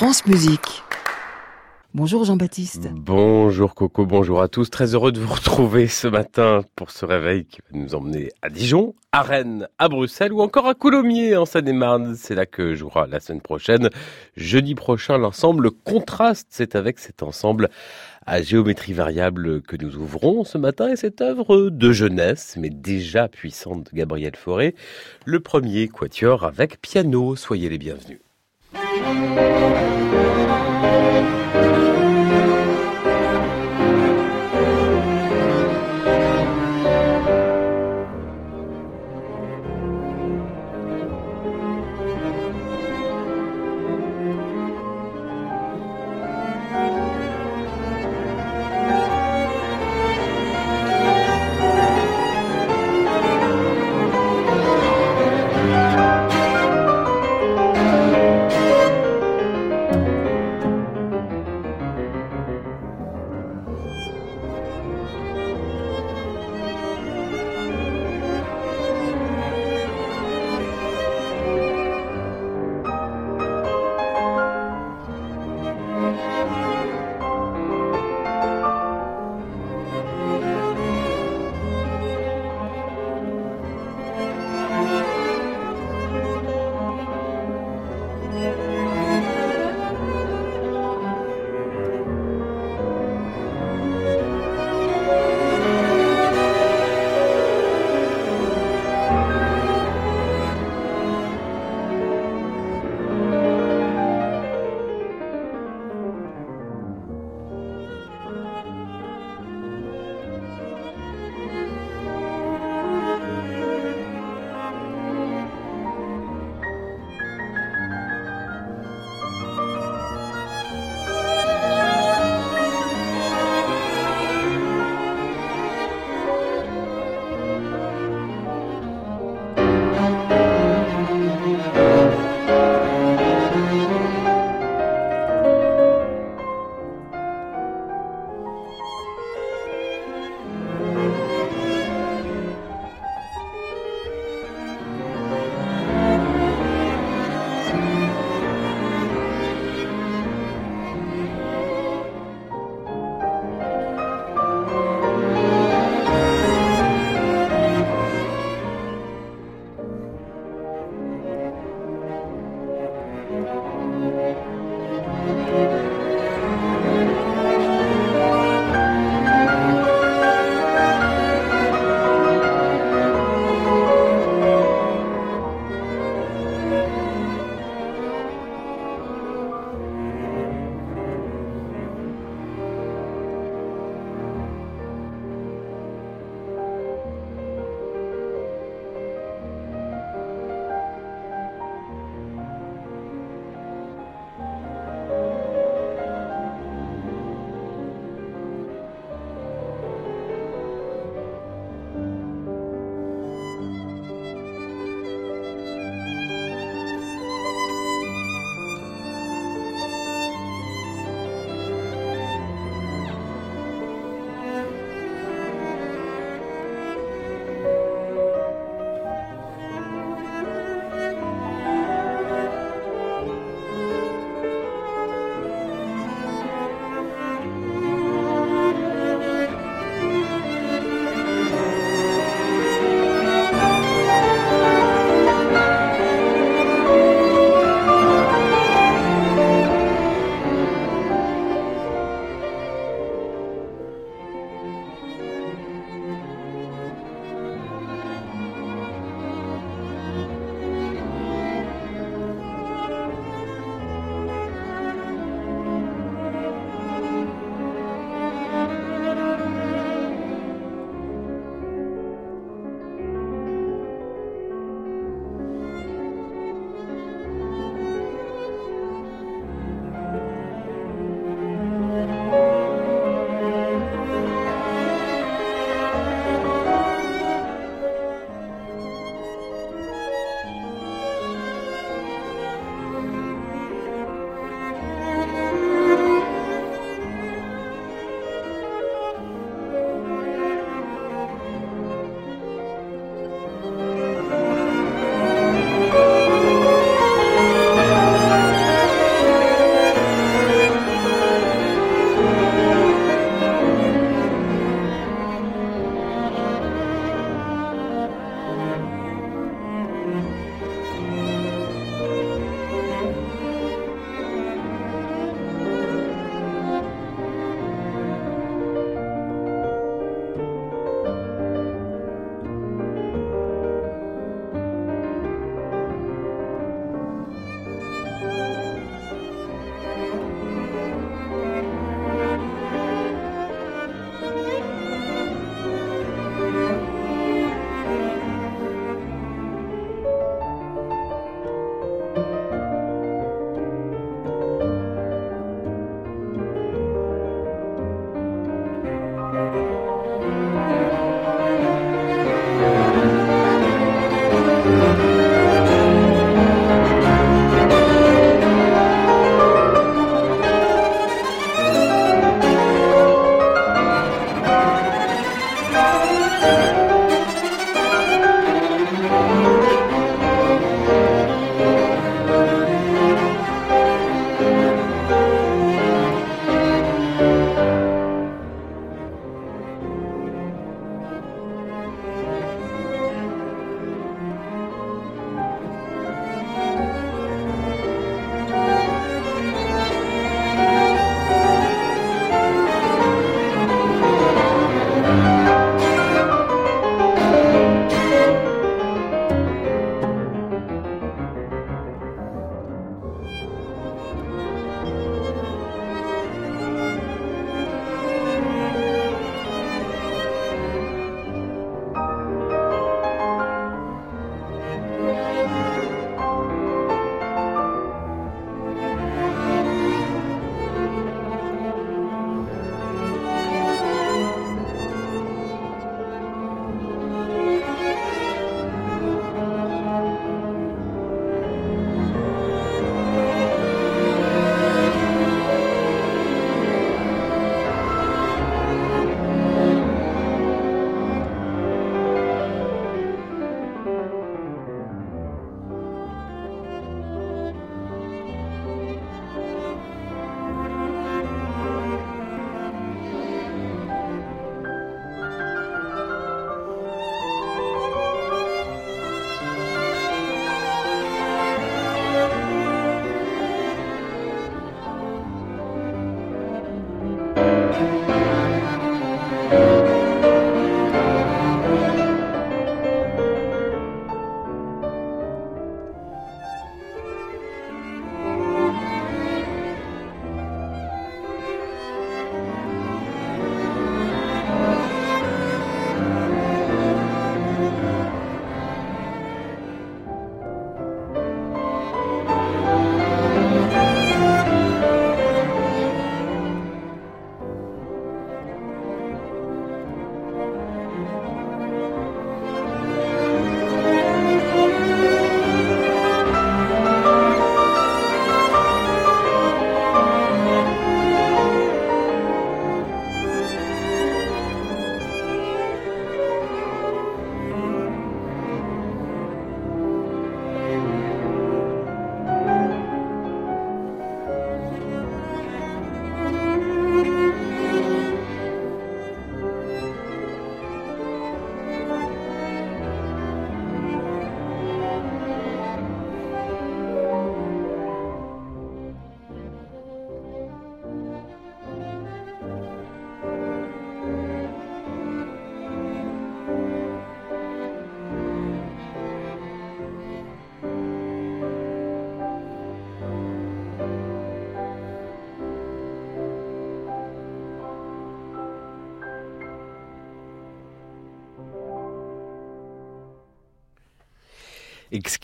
France Musique. Bonjour Jean-Baptiste. Bonjour Coco, bonjour à tous. Très heureux de vous retrouver ce matin pour ce réveil qui va nous emmener à Dijon, à Rennes, à Bruxelles ou encore à Coulommiers en Seine-et-Marne. C'est là que jouera la semaine prochaine. Jeudi prochain, l'ensemble Contraste. C'est avec cet ensemble à géométrie variable que nous ouvrons ce matin et cette œuvre de jeunesse, mais déjà puissante de Gabriel Fauré. Le premier quatuor avec piano. Soyez les bienvenus. Thank you.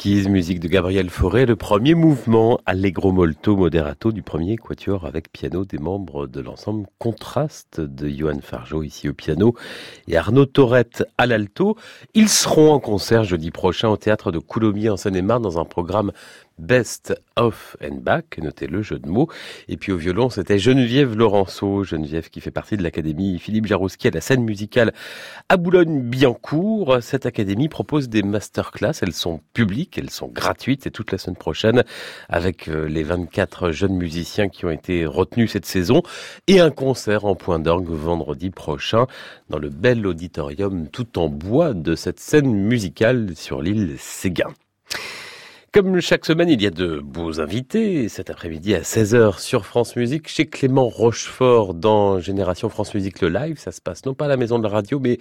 Musique de Gabriel Fauré, le premier mouvement Allegro molto moderato du premier quatuor avec piano des membres de l'ensemble Contraste de Johan Fargeau ici au piano et Arnaud Torette à l'alto. Ils seront en concert jeudi prochain au théâtre de Coulommiers en Seine-et-Marne dans un programme Best of and Back, notez le jeu de mots. Et puis au violon, c'était Geneviève Laurenceau, Geneviève qui fait partie de l'académie Philippe Jarouski à la scène musicale à Boulogne-Billancourt. Cette académie propose des masterclass, elles sont publiques, elles sont gratuites, c'est toute la semaine prochaine avec euh, les 24 jeunes musiciens qui ont été retenus cette saison et un concert en point d'orgue vendredi prochain dans le bel auditorium tout en bois de cette scène musicale sur l'île Séguin. Comme chaque semaine, il y a de beaux invités. Cet après-midi à 16h sur France Musique, chez Clément Rochefort dans Génération France Musique le live. Ça se passe non pas à la maison de la radio, mais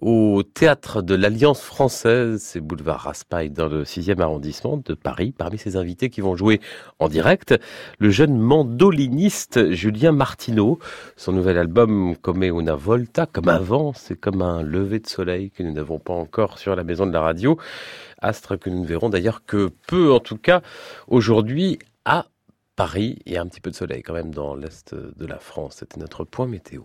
au théâtre de l'Alliance française. C'est boulevard Raspail dans le 6e arrondissement de Paris. Parmi ces invités qui vont jouer en direct, le jeune mandoliniste Julien Martineau. Son nouvel album Come una volta, comme avant, c'est comme un lever de soleil que nous n'avons pas encore sur la maison de la radio astre que nous ne verrons d'ailleurs que peu, en tout cas aujourd'hui à Paris. Il y a un petit peu de soleil quand même dans l'est de la France. C'était notre point météo.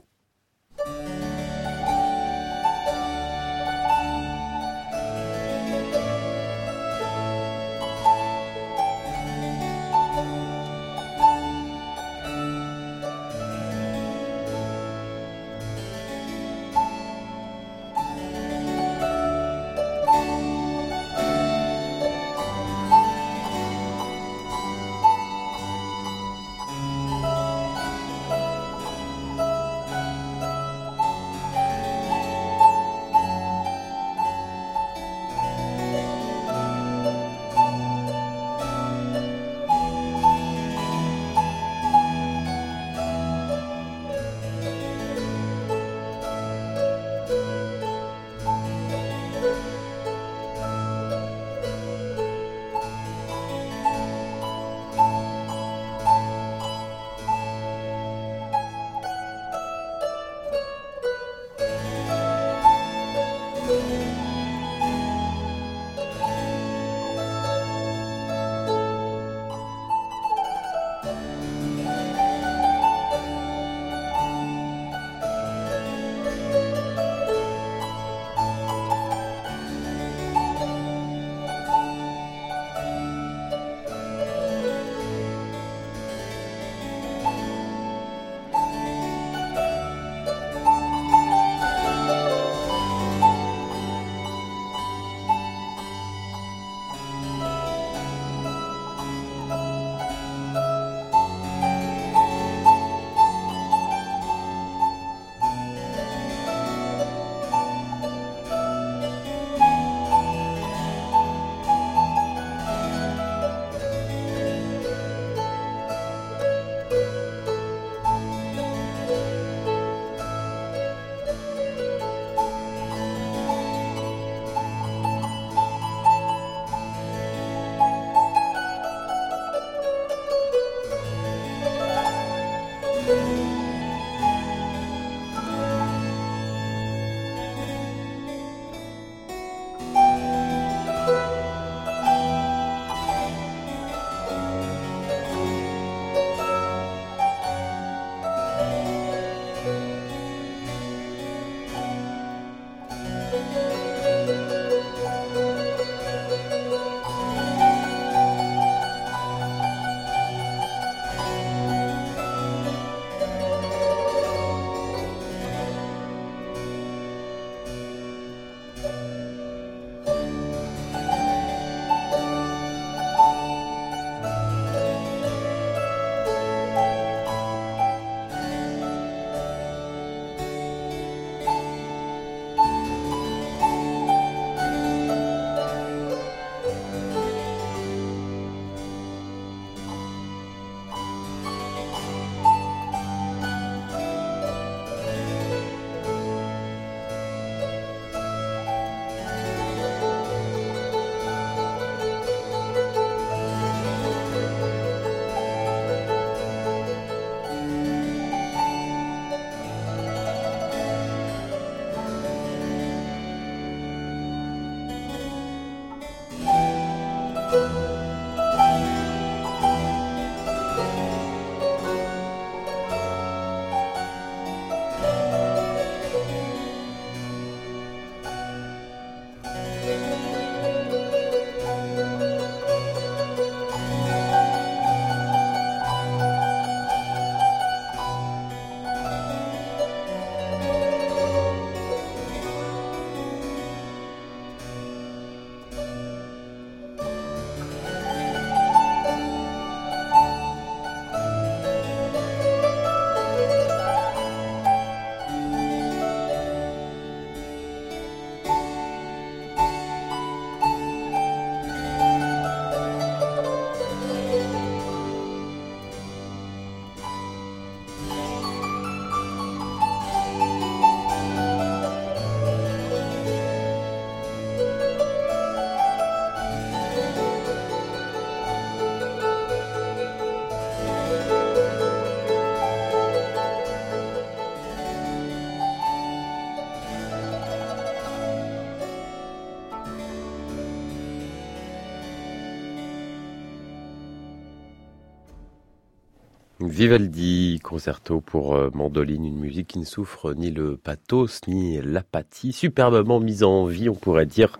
Vivaldi, concerto pour euh, mandoline, une musique qui ne souffre ni le pathos ni l'apathie, superbement mise en vie, on pourrait dire,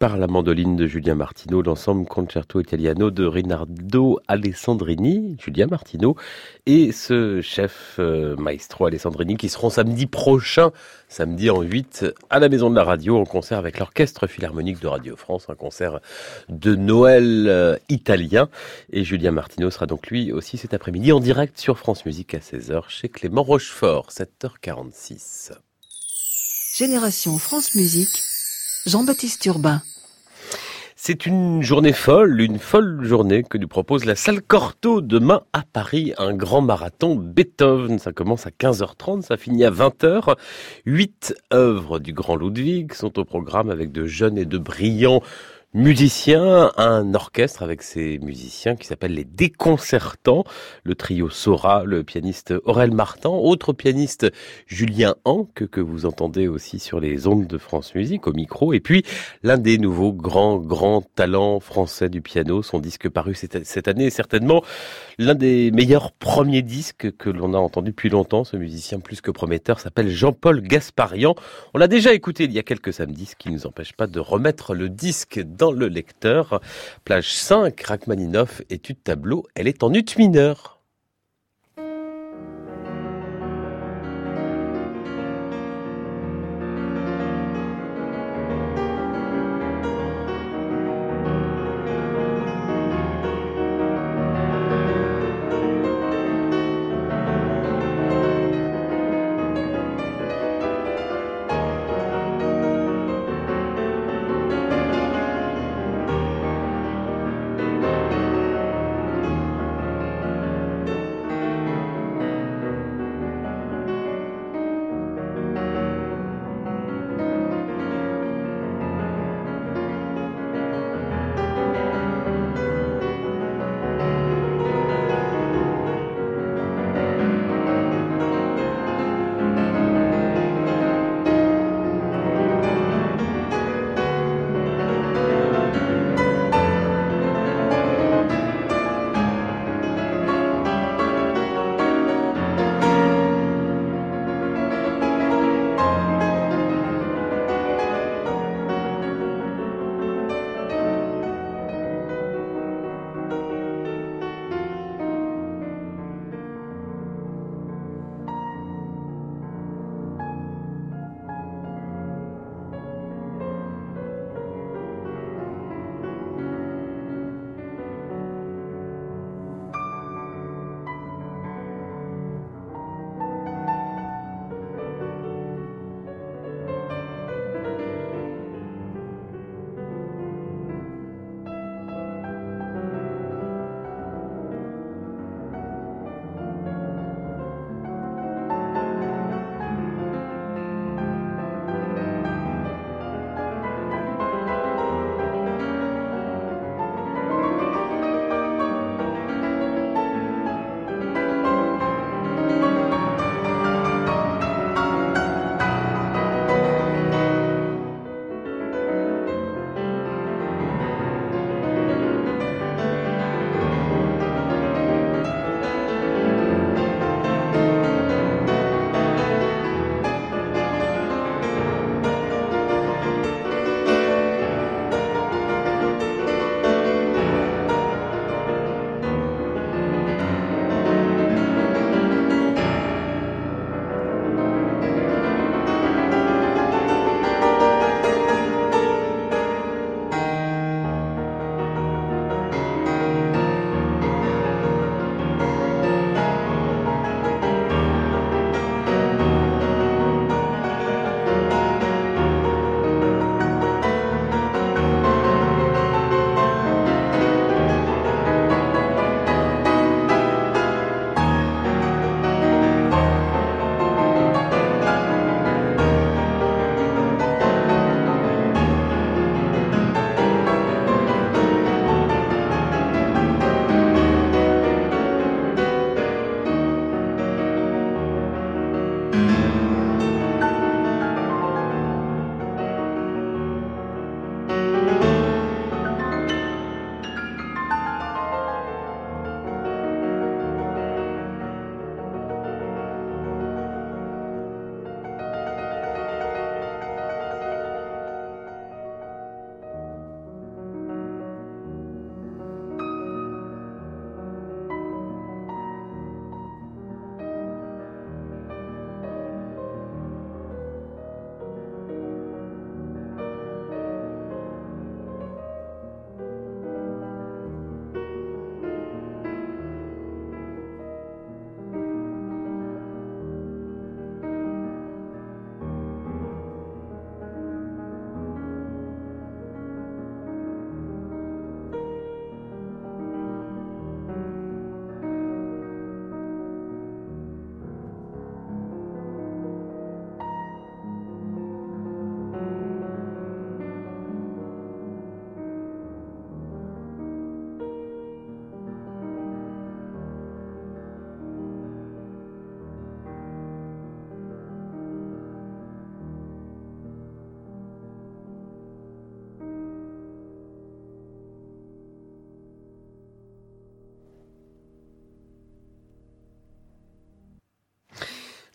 par la mandoline de Julien Martino, l'ensemble Concerto Italiano de Rinaldo Alessandrini, Julien Martino, et ce chef euh, maestro Alessandrini qui seront samedi prochain, samedi en 8, à la Maison de la Radio, en concert avec l'Orchestre Philharmonique de Radio France, un concert de Noël euh, italien. Et Julien Martino sera donc lui aussi cet après-midi en direct sur France Musique à 16h chez Clément Rochefort, 7h46. Génération France Musique, Jean-Baptiste Urbain. C'est une journée folle, une folle journée que nous propose la salle Corto demain à Paris, un grand marathon Beethoven. Ça commence à 15h30, ça finit à 20h. Huit œuvres du grand Ludwig sont au programme avec de jeunes et de brillants musicien, un orchestre avec ses musiciens qui s'appelle les Déconcertants, le trio Sora, le pianiste Aurel Martin, autre pianiste Julien Anque que vous entendez aussi sur les ondes de France Musique au micro, et puis l'un des nouveaux grands grands talents français du piano, son disque paru cette année certainement l'un des meilleurs premiers disques que l'on a entendu depuis longtemps. Ce musicien plus que prometteur s'appelle Jean-Paul Gasparian. On l'a déjà écouté il y a quelques samedis, ce qui ne nous empêche pas de remettre le disque dans le lecteur. Plage 5, Rachmaninoff, étude tableau, elle est en ut mineur.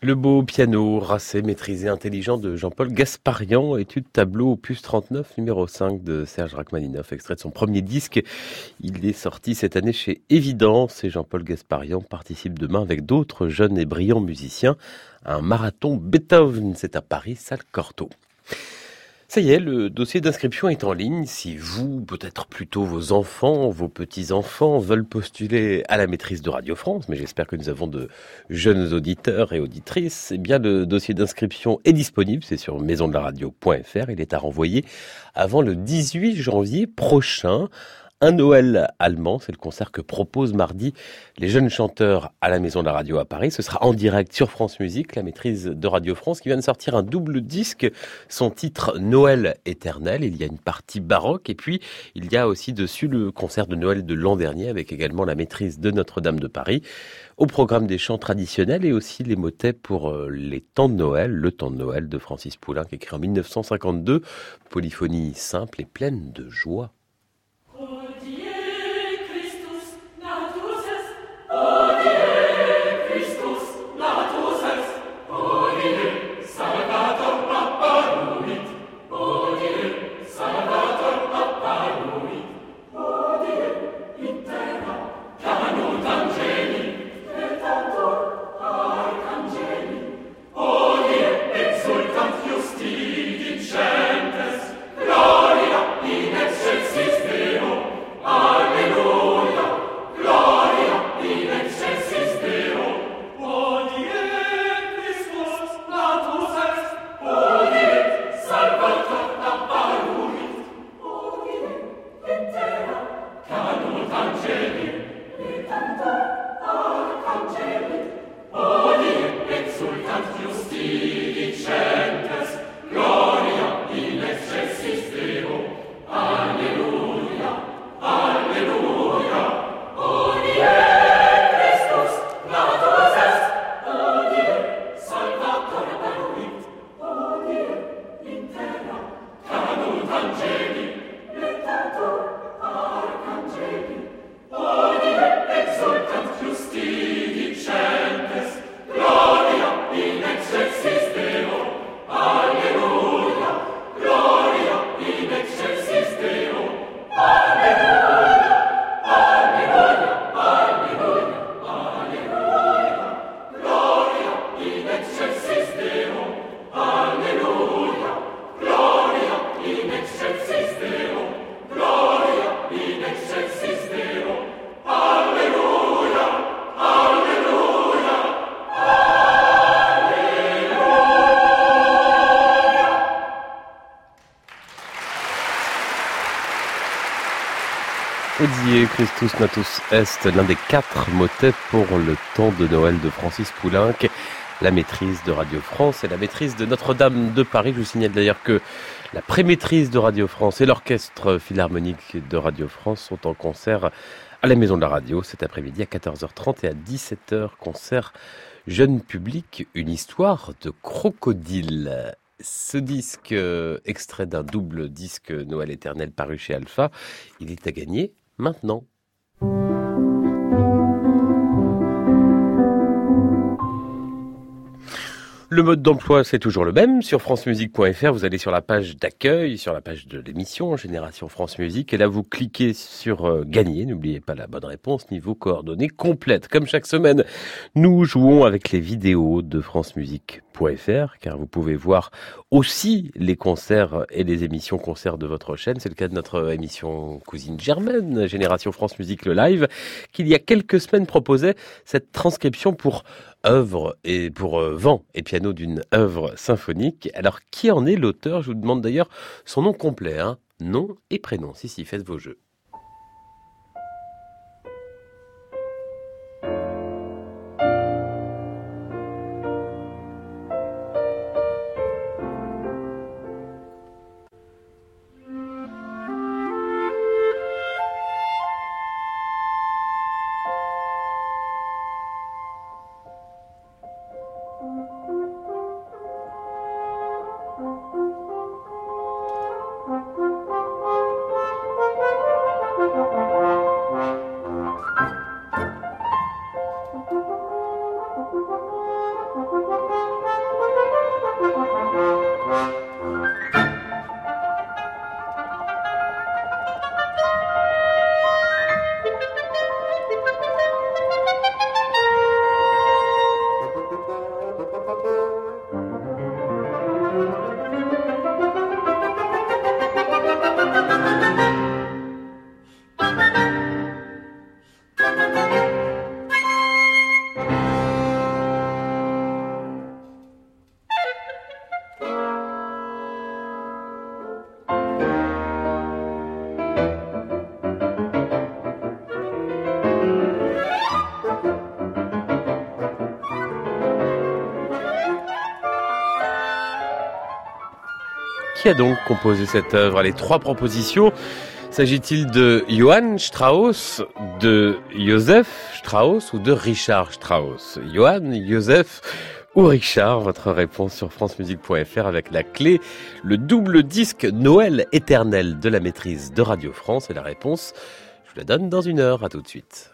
Le beau piano racé, maîtrisé, intelligent de Jean-Paul Gasparian, étude tableau opus 39, numéro 5 de Serge Rachmaninoff, extrait de son premier disque. Il est sorti cette année chez Évidence et Jean-Paul Gasparian participe demain avec d'autres jeunes et brillants musiciens à un marathon Beethoven. C'est à Paris, salle Cortot. Ça y est, le dossier d'inscription est en ligne. Si vous, peut-être plutôt vos enfants, vos petits-enfants veulent postuler à la maîtrise de Radio France, mais j'espère que nous avons de jeunes auditeurs et auditrices, eh bien le dossier d'inscription est disponible, c'est sur maisondelaradio.fr. Il est à renvoyer avant le 18 janvier prochain. Un Noël allemand, c'est le concert que proposent mardi les jeunes chanteurs à la Maison de la Radio à Paris. Ce sera en direct sur France Musique, la maîtrise de Radio France, qui vient de sortir un double disque. Son titre Noël éternel. Il y a une partie baroque et puis il y a aussi dessus le concert de Noël de l'an dernier avec également la maîtrise de Notre-Dame de Paris. Au programme des chants traditionnels et aussi les motets pour euh, les temps de Noël, le temps de Noël de Francis Poulenc écrit en 1952. Polyphonie simple et pleine de joie. Christus Natus Est, l'un des quatre motets pour le temps de Noël de Francis Poulenc, la maîtrise de Radio France et la maîtrise de Notre-Dame de Paris. Je vous signale d'ailleurs que la prémaîtrise de Radio France et l'orchestre philharmonique de Radio France sont en concert à la Maison de la Radio cet après-midi à 14h30 et à 17h. Concert jeune public, une histoire de crocodile. Ce disque, euh, extrait d'un double disque Noël éternel paru chez Alpha, il est à gagner maintenant. Le mode d'emploi, c'est toujours le même. Sur francemusique.fr, vous allez sur la page d'accueil, sur la page de l'émission Génération France Musique, et là, vous cliquez sur euh, gagner. N'oubliez pas la bonne réponse, niveau coordonnées complètes. Comme chaque semaine, nous jouons avec les vidéos de France Musique car vous pouvez voir aussi les concerts et les émissions concerts de votre chaîne. C'est le cas de notre émission Cousine Germaine, Génération France Musique le live, qui il y a quelques semaines proposait cette transcription pour œuvre et pour euh, vent et piano d'une œuvre symphonique. Alors qui en est l'auteur? Je vous demande d'ailleurs son nom complet, hein nom et prénom. Si si, faites vos jeux. A donc composé cette œuvre? Les trois propositions. S'agit-il de Johann Strauss, de Joseph Strauss ou de Richard Strauss? Johann, Joseph ou Richard? Votre réponse sur francemusique.fr avec la clé, le double disque Noël éternel de la maîtrise de Radio France. Et la réponse, je vous la donne dans une heure. À tout de suite.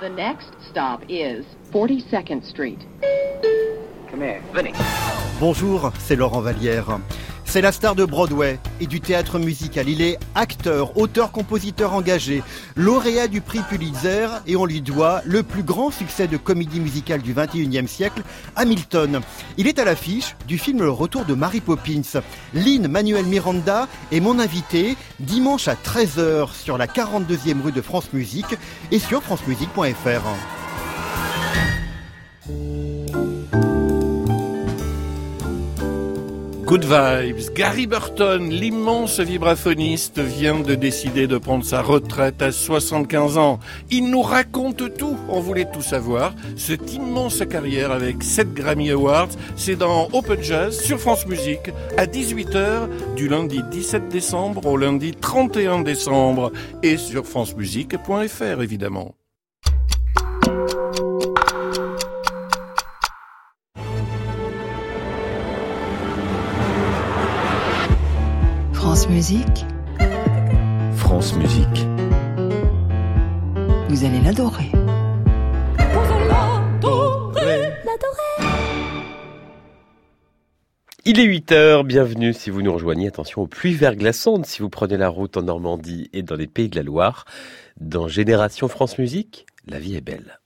The next stop is 42nd Street. Come here, Vinny. Bonjour, c'est Laurent Vallière. C'est la star de Broadway et du théâtre musical. Il est acteur, auteur, compositeur engagé, lauréat du prix Pulitzer et on lui doit le plus grand succès de comédie musicale du 21e siècle, Hamilton. Il est à l'affiche du film Le Retour de Mary Poppins. Lynn Manuel Miranda est mon invité dimanche à 13h sur la 42e rue de France Musique et sur francemusique.fr. Good vibes. Gary Burton, l'immense vibraphoniste, vient de décider de prendre sa retraite à 75 ans. Il nous raconte tout. On voulait tout savoir. Cette immense carrière avec 7 Grammy Awards, c'est dans Open Jazz sur France Musique à 18h du lundi 17 décembre au lundi 31 décembre et sur francemusique.fr évidemment. France Musique, France Musique. vous allez l'adorer. Il est 8 heures, bienvenue si vous nous rejoignez. Attention aux pluies verglaçantes si vous prenez la route en Normandie et dans les pays de la Loire. Dans Génération France Musique, la vie est belle.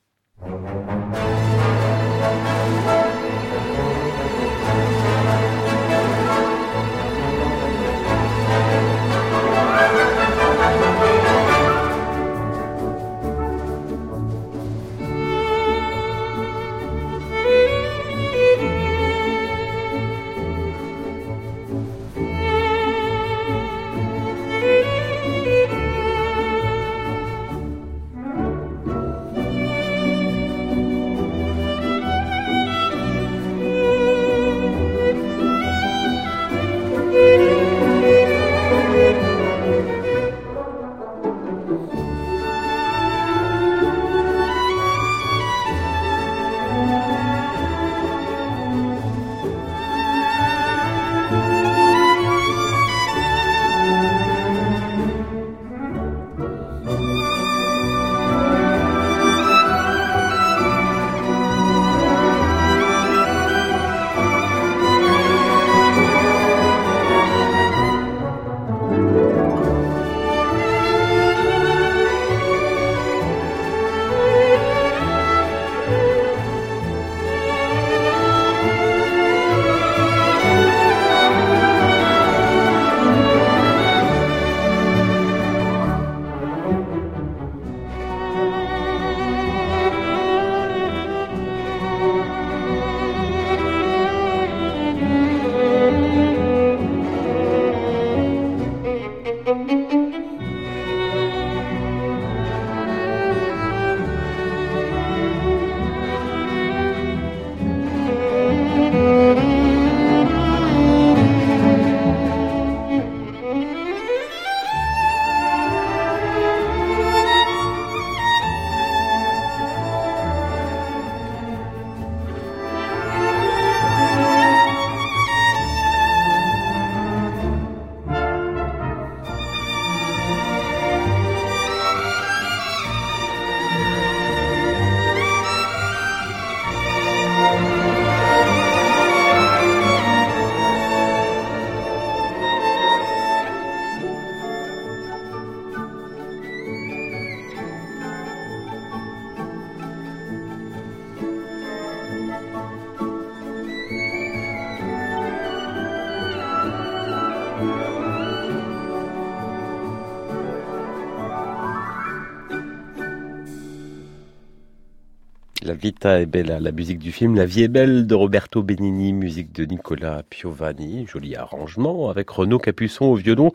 Vita est bella, la musique du film. La vie est belle de Roberto Benigni, musique de Nicolas Piovani, joli arrangement avec Renaud Capuçon au violon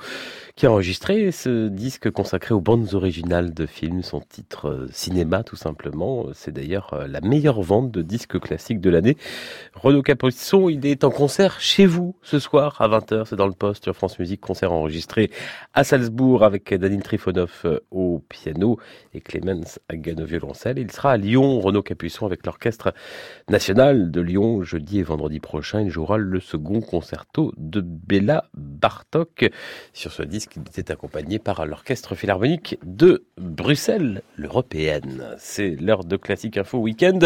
qui a enregistré ce disque consacré aux bandes originales de films, son titre euh, cinéma tout simplement. C'est d'ailleurs euh, la meilleure vente de disques classiques de l'année. Renaud Capuçon, il est en concert chez vous ce soir à 20h, c'est dans le poste sur France Musique, concert enregistré à Salzbourg avec Danil Trifonov euh, au piano et Clemens Hagen au violoncelle. Il sera à Lyon, Renaud Capuçon avec l'Orchestre National de Lyon jeudi et vendredi prochain. Il jouera le second concerto de Béla Bartok sur ce disque qui était accompagné par l'Orchestre Philharmonique de Bruxelles, l'Européenne. C'est l'heure de Classique Info Week-end.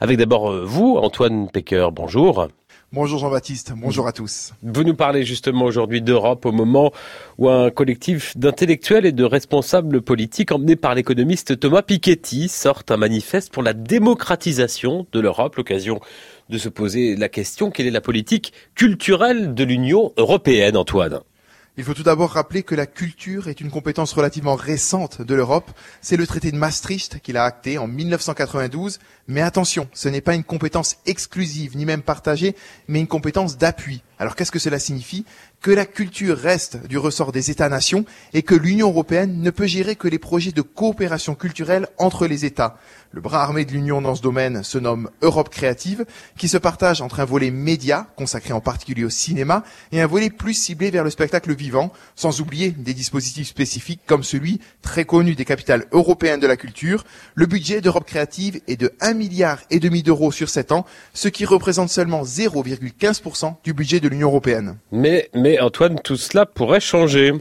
Avec d'abord euh, vous, Antoine Pecker, bonjour. Bonjour Jean-Baptiste, bonjour à tous. Vous nous parlez justement aujourd'hui d'Europe au moment où un collectif d'intellectuels et de responsables politiques emmenés par l'économiste Thomas Piketty sort un manifeste pour la démocratisation de l'Europe, l'occasion de se poser la question quelle est la politique culturelle de l'Union européenne, Antoine? Il faut tout d'abord rappeler que la culture est une compétence relativement récente de l'Europe. C'est le traité de Maastricht qu'il a acté en 1992. Mais attention, ce n'est pas une compétence exclusive, ni même partagée, mais une compétence d'appui. Alors qu'est-ce que cela signifie? Que la culture reste du ressort des États-nations et que l'Union européenne ne peut gérer que les projets de coopération culturelle entre les États. Le bras armé de l'Union dans ce domaine se nomme Europe créative, qui se partage entre un volet média, consacré en particulier au cinéma, et un volet plus ciblé vers le spectacle vivant, sans oublier des dispositifs spécifiques comme celui, très connu des capitales européennes de la culture. Le budget d'Europe créative est de 1 milliard et demi d'euros sur 7 ans, ce qui représente seulement 0,15% du budget de l'Union européenne. Mais, mais Antoine, tout cela pourrait changer.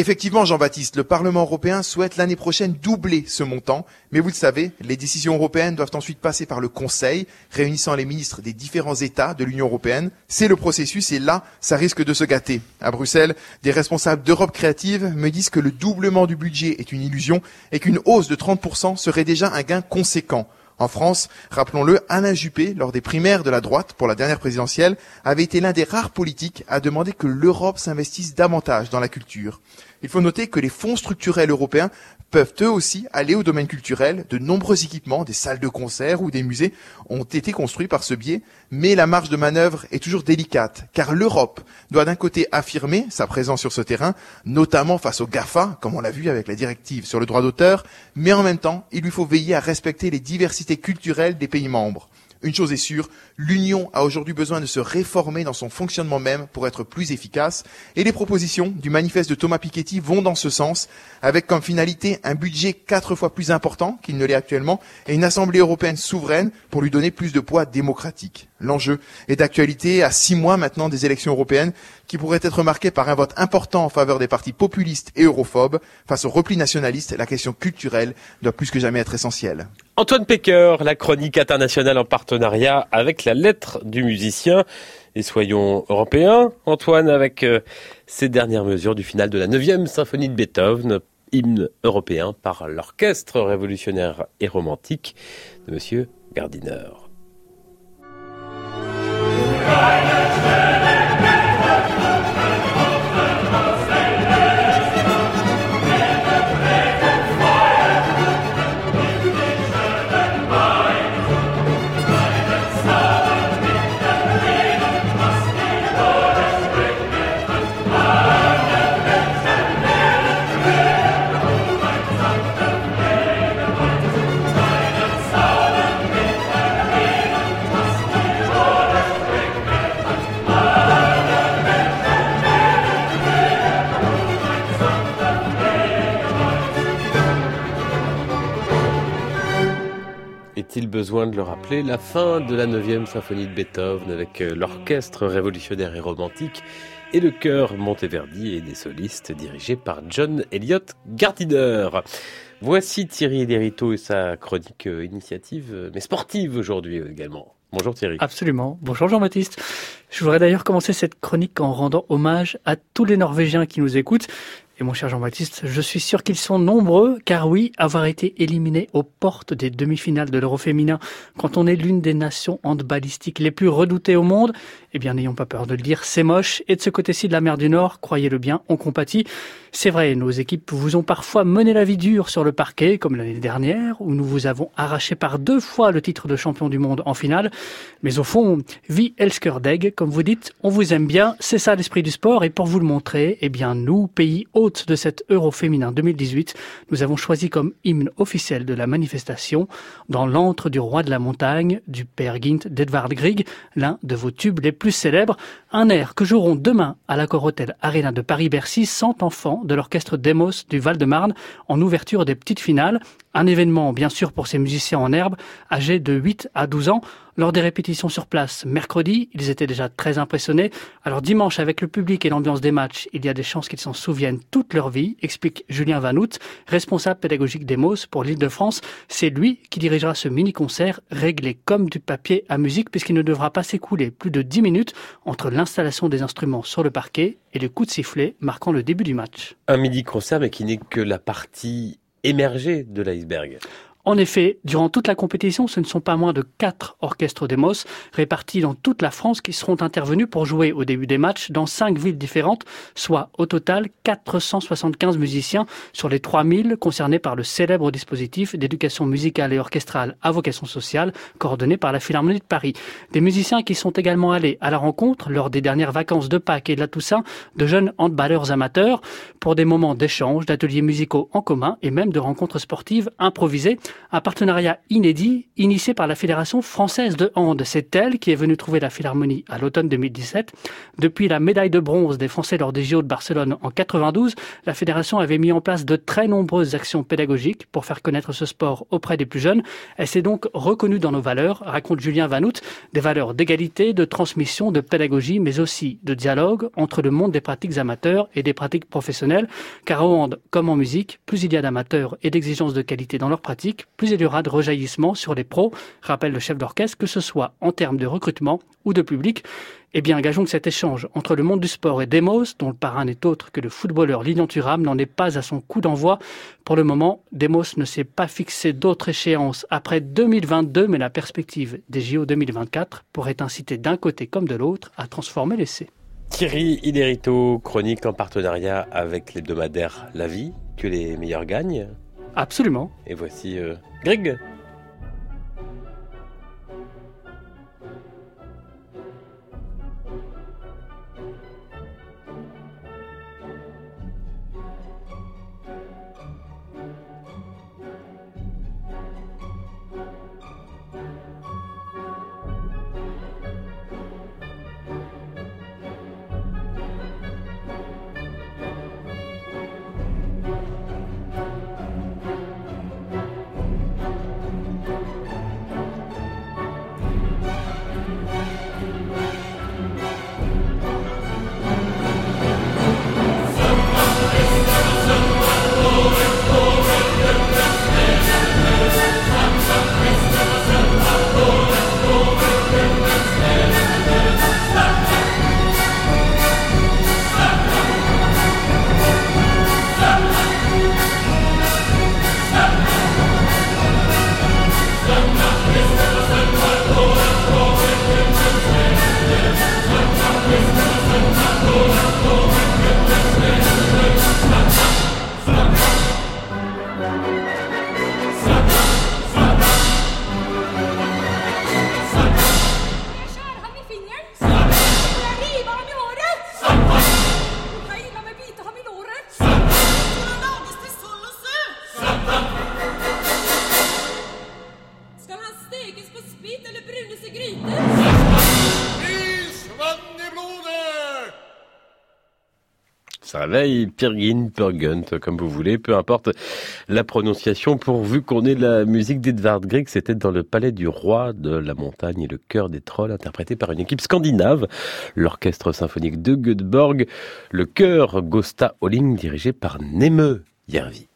Effectivement, Jean-Baptiste, le Parlement européen souhaite l'année prochaine doubler ce montant, mais vous le savez, les décisions européennes doivent ensuite passer par le Conseil, réunissant les ministres des différents États de l'Union européenne. C'est le processus et là, ça risque de se gâter. À Bruxelles, des responsables d'Europe créative me disent que le doublement du budget est une illusion et qu'une hausse de 30% serait déjà un gain conséquent. En France, rappelons-le, Alain Juppé, lors des primaires de la droite pour la dernière présidentielle, avait été l'un des rares politiques à demander que l'Europe s'investisse davantage dans la culture. Il faut noter que les fonds structurels européens peuvent eux aussi aller au domaine culturel. De nombreux équipements, des salles de concert ou des musées ont été construits par ce biais, mais la marge de manœuvre est toujours délicate, car l'Europe doit d'un côté affirmer sa présence sur ce terrain, notamment face aux GAFA, comme on l'a vu avec la directive sur le droit d'auteur, mais en même temps, il lui faut veiller à respecter les diversités culturelles des pays membres. Une chose est sûre, l'Union a aujourd'hui besoin de se réformer dans son fonctionnement même pour être plus efficace, et les propositions du manifeste de Thomas Piketty vont dans ce sens, avec comme finalité un budget quatre fois plus important qu'il ne l'est actuellement, et une Assemblée européenne souveraine pour lui donner plus de poids démocratique. L'enjeu est d'actualité à six mois maintenant des élections européennes, qui pourraient être marquées par un vote important en faveur des partis populistes et europhobes. Face au repli nationaliste, la question culturelle doit plus que jamais être essentielle. Antoine Pecker, la chronique internationale en partenariat avec la lettre du musicien. Et soyons européens, Antoine, avec euh, ces dernières mesures du final de la 9e symphonie de Beethoven, hymne européen par l'orchestre révolutionnaire et romantique de Monsieur Gardiner. Goodbye. Est-il besoin de le rappeler La fin de la 9e symphonie de Beethoven avec euh, l'orchestre révolutionnaire et romantique et le chœur Monteverdi et des solistes dirigés par John Elliott Gardiner. Voici Thierry Derito et sa chronique euh, initiative, euh, mais sportive aujourd'hui également. Bonjour Thierry. Absolument. Bonjour Jean-Baptiste. Je voudrais d'ailleurs commencer cette chronique en rendant hommage à tous les Norvégiens qui nous écoutent Et mon cher Jean-Baptiste, je suis sûr qu'ils sont nombreux, car oui, avoir été éliminé aux portes des demi-finales de l'Euro féminin quand on est l'une des nations handballistiques les plus redoutées au monde, eh bien n'ayons pas peur de le dire, c'est moche. Et de ce côté-ci de la mer du Nord, croyez-le bien, on compatit. C'est vrai, nos équipes vous ont parfois mené la vie dure sur le parquet, comme l'année dernière, où nous vous avons arraché par deux fois le titre de champion du monde en finale. Mais au fond, vie Elskerdeg, comme vous dites, on vous aime bien, c'est ça l'esprit du sport, et pour vous le montrer, eh bien nous, pays de cet Euro féminin 2018, nous avons choisi comme hymne officiel de la manifestation, dans l'antre du roi de la montagne, du père Gint d'Edvard Grieg, l'un de vos tubes les plus célèbres, un air que joueront demain à l'accord Hotel Arena de Paris-Bercy 100 enfants de l'orchestre Demos du Val-de-Marne en ouverture des petites finales. Un événement bien sûr pour ces musiciens en herbe âgés de 8 à 12 ans. Lors des répétitions sur place mercredi, ils étaient déjà très impressionnés. Alors dimanche, avec le public et l'ambiance des matchs, il y a des chances qu'ils s'en souviennent toute leur vie, explique Julien Vanout, responsable pédagogique d'Emos pour l'île de France. C'est lui qui dirigera ce mini-concert réglé comme du papier à musique puisqu'il ne devra pas s'écouler plus de 10 minutes entre l'installation des instruments sur le parquet et le coup de sifflet marquant le début du match. Un midi-concert mais qui n'est que la partie émergée de l'iceberg. En effet, durant toute la compétition, ce ne sont pas moins de quatre orchestres d'Emos répartis dans toute la France qui seront intervenus pour jouer au début des matchs dans cinq villes différentes, soit au total 475 musiciens sur les 3000 concernés par le célèbre dispositif d'éducation musicale et orchestrale à vocation sociale coordonné par la Philharmonie de Paris. Des musiciens qui sont également allés à la rencontre lors des dernières vacances de Pâques et de la Toussaint de jeunes handballeurs amateurs pour des moments d'échange, d'ateliers musicaux en commun et même de rencontres sportives improvisées un partenariat inédit initié par la Fédération française de hand. C'est elle qui est venue trouver la Philharmonie à l'automne 2017. Depuis la médaille de bronze des Français lors des JO de Barcelone en 92, la Fédération avait mis en place de très nombreuses actions pédagogiques pour faire connaître ce sport auprès des plus jeunes. Elle s'est donc reconnue dans nos valeurs, raconte Julien Vanout, des valeurs d'égalité, de transmission, de pédagogie, mais aussi de dialogue entre le monde des pratiques amateurs et des pratiques professionnelles. Car au hand, comme en musique, plus il y a d'amateurs et d'exigences de qualité dans leurs plus il y aura de rejaillissement sur les pros, rappelle le chef d'orchestre, que ce soit en termes de recrutement ou de public. Eh bien, gageons que cet échange entre le monde du sport et Demos, dont le parrain n'est autre que le footballeur Lilian Thuram, n'en est pas à son coup d'envoi. Pour le moment, Demos ne s'est pas fixé d'autres échéances après 2022, mais la perspective des JO 2024 pourrait inciter d'un côté comme de l'autre à transformer l'essai. Thierry Iderito, chronique en partenariat avec l'hebdomadaire La Vie, que les meilleurs gagnent. Absolument. Et voici euh, Greg. Pirgin, Purgunt, comme vous voulez, peu importe la prononciation, pourvu qu'on ait la musique d'Edvard Grieg. C'était dans le palais du roi de la montagne et le cœur des trolls, interprété par une équipe scandinave, l'orchestre symphonique de Göteborg, le chœur Gosta Holling, dirigé par Neme Järvi.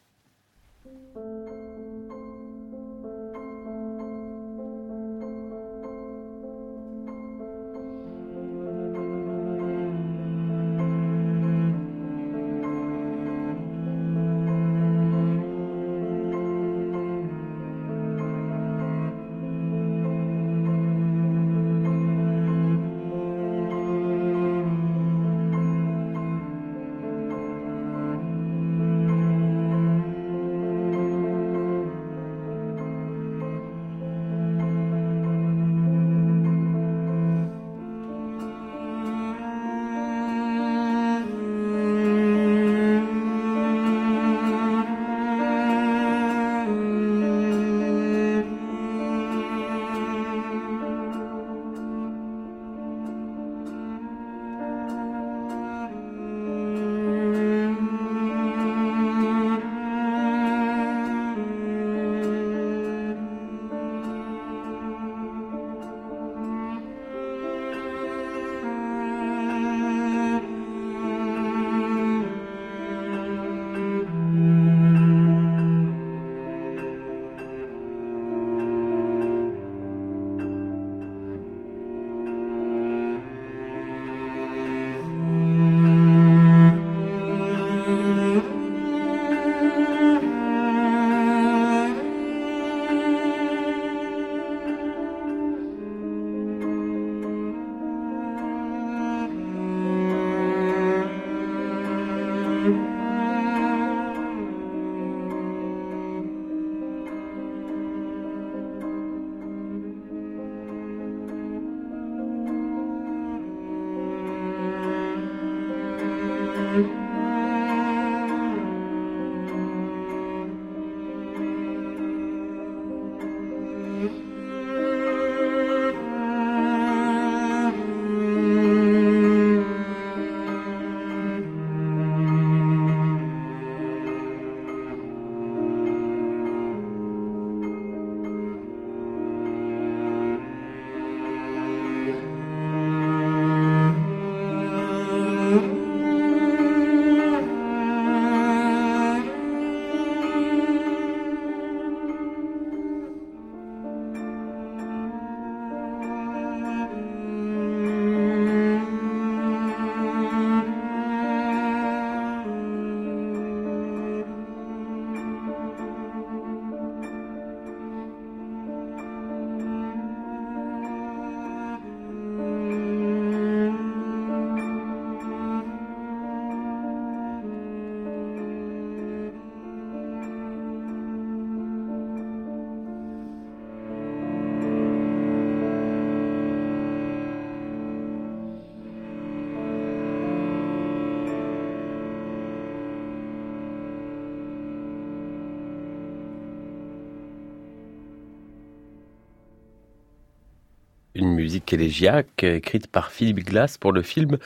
Musique élégiaque écrite par Philippe Glass pour le film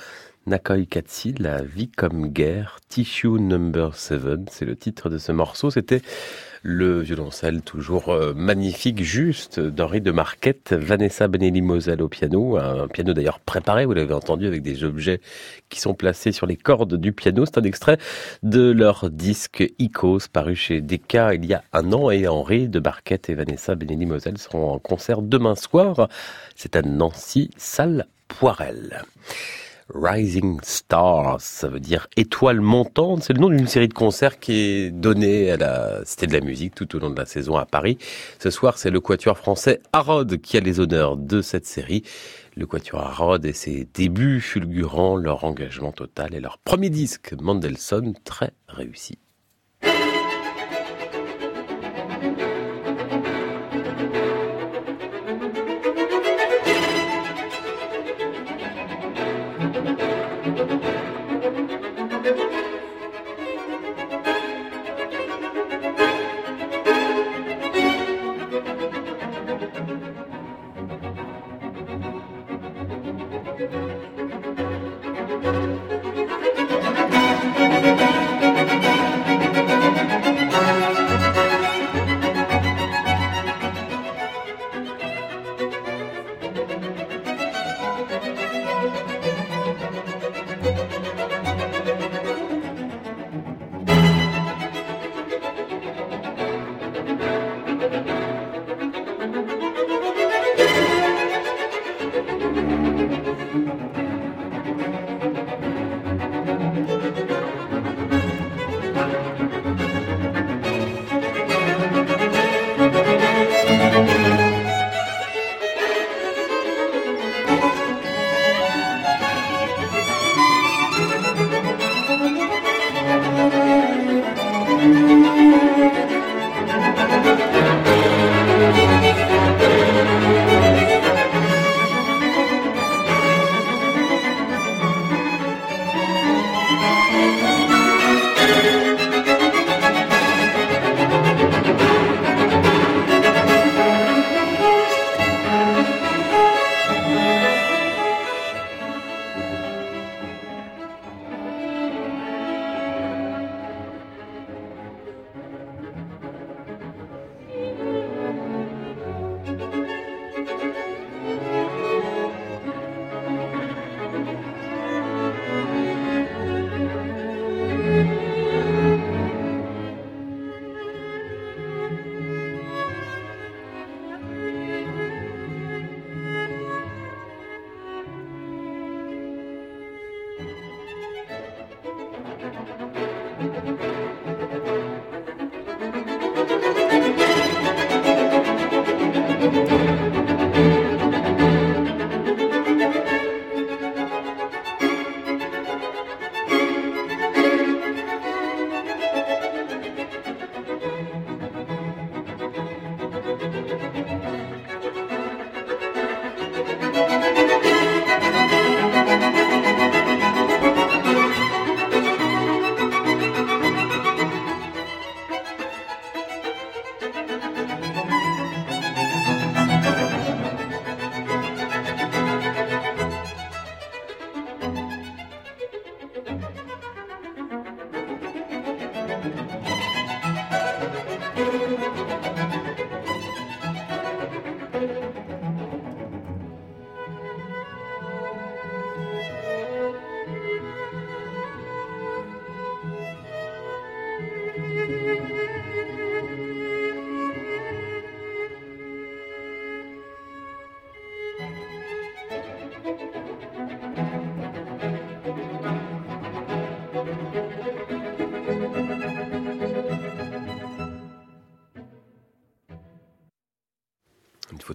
Nakoi Katsi, La vie comme guerre, Tissue Number 7, c'est le titre de ce morceau. C'était le violoncelle toujours euh, magnifique, juste, d'Henri de Marquette, Vanessa Benelli-Moselle au piano, un piano d'ailleurs préparé, vous l'avez entendu, avec des objets qui sont placés sur les cordes du piano. C'est un extrait de leur disque Icos, paru chez Decca il y a un an, et Henri de Marquette et Vanessa Benelli-Moselle seront en concert demain soir. C'est à Nancy, salle Poirel. Rising Stars, ça veut dire étoile montante. C'est le nom d'une série de concerts qui est donnée à la Cité de la Musique tout au long de la saison à Paris. Ce soir, c'est le quatuor français Harrod qui a les honneurs de cette série. Le quatuor Harrod et ses débuts fulgurants, leur engagement total et leur premier disque, Mendelssohn, très réussi.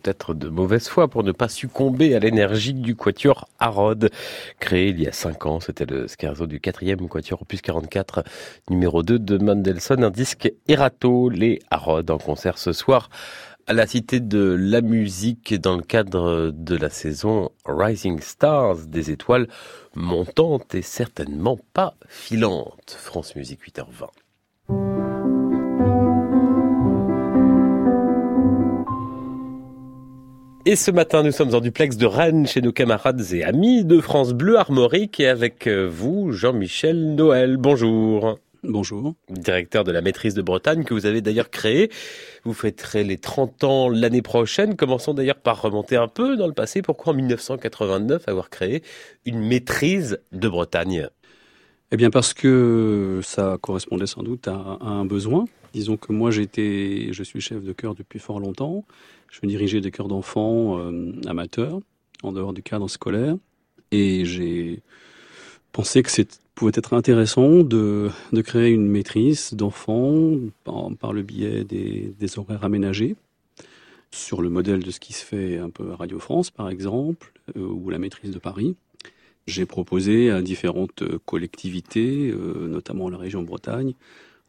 Être de mauvaise foi pour ne pas succomber à l'énergie du quatuor Harrod, créé il y a cinq ans. C'était le scherzo du quatrième quatuor opus 44, numéro 2 de Mendelssohn, un disque Erato, les Harrod en concert ce soir à la Cité de la Musique dans le cadre de la saison Rising Stars, des étoiles montantes et certainement pas filantes. France Musique 8h20. Et ce matin, nous sommes en duplex de Rennes chez nos camarades et amis de France Bleu Armorique et avec euh, vous, Jean-Michel Noël. Bonjour. Bonjour. Directeur de la maîtrise de Bretagne que vous avez d'ailleurs créé. Vous fêterez les 30 ans l'année prochaine. Commençons d'ailleurs par remonter un peu dans le passé. Pourquoi en 1989 avoir créé une maîtrise de Bretagne? Eh bien parce que ça correspondait sans doute à, un besoin. Disons que moi j'étais, je suis chef de chœur depuis fort longtemps. Je dirigeais des chœurs d'enfants euh, amateurs en dehors du cadre scolaire. Et j'ai pensé que c'est pouvait être intéressant de, de créer une maîtrise d'enfants par, le biais des, des, horaires aménagés, sur le modèle de ce qui se fait un peu à Radio France, par exemple, euh, ou la maîtrise de Paris. J'ai proposé à différentes collectivités, euh, notamment la région Bretagne,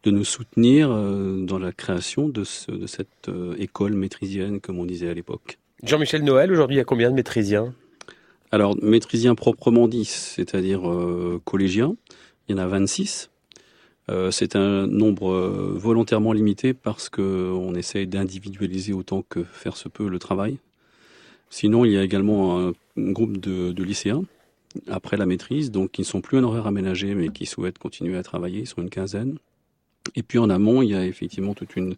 de nous soutenir euh, dans la création de, ce, de cette école maîtrisienne, comme on disait à l'époque. Jean-Michel Noël, aujourd'hui, il y a combien de maîtrisiens? Alors, maîtrisiens proprement dit, c'est-à-dire euh, collégiens, il y en a 26. Euh, c'est un nombre euh, volontairement limité parce qu'on essaye d'individualiser autant que faire se peut le travail. Sinon, il y a également un, groupe de, lycéens après la maîtrise, donc qui ne sont plus en horaire aménagé, mais qui souhaitent continuer à travailler. Ils sont une quinzaine. Et puis en amont, il y a effectivement toute une,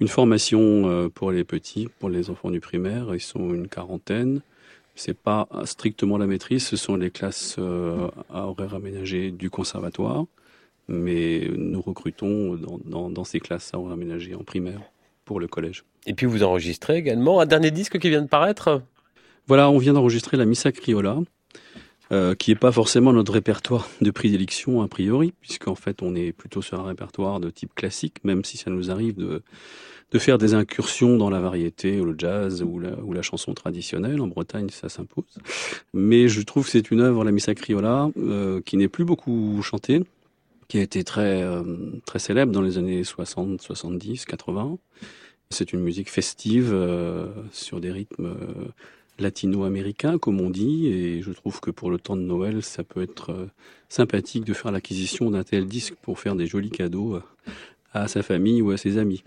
une formation pour les petits, pour les enfants du primaire. Ils sont une quarantaine. C'est pas strictement la maîtrise, ce sont les classes euh, à horaire aménagé du conservatoire, mais nous recrutons dans, ces classes à horaire aménagé en primaire pour le collège. Et puis vous enregistrez également un dernier disque qui vient de paraître? Voilà, on vient d'enregistrer la Missa Criolla, euh, qui n'est pas forcément notre répertoire de prédilection a priori, puisqu'en fait on est plutôt sur un répertoire de type classique, même si ça nous arrive de de faire des incursions dans la variété, ou le jazz ou la, ou la chanson traditionnelle. En Bretagne, ça s'impose. Mais je trouve que c'est une œuvre, la Missa Criolla, euh, qui n'est plus beaucoup chantée, qui a été très, euh, très célèbre dans les années 60, 70, 80. C'est une musique festive euh, sur des rythmes latino-américains, comme on dit, et je trouve que pour le temps de Noël, ça peut être sympathique de faire l'acquisition d'un tel disque pour faire des jolis cadeaux à sa famille ou à ses amis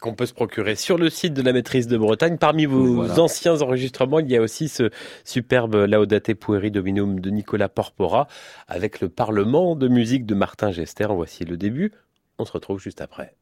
qu'on peut se procurer sur le site de la maîtrise de Bretagne. Parmi vos anciens enregistrements, il y a aussi ce superbe Laudate Pueri Dominum de Nicolas Porpora avec le Parlement de musique de Martin Gester. Voici le début. On se retrouve juste après.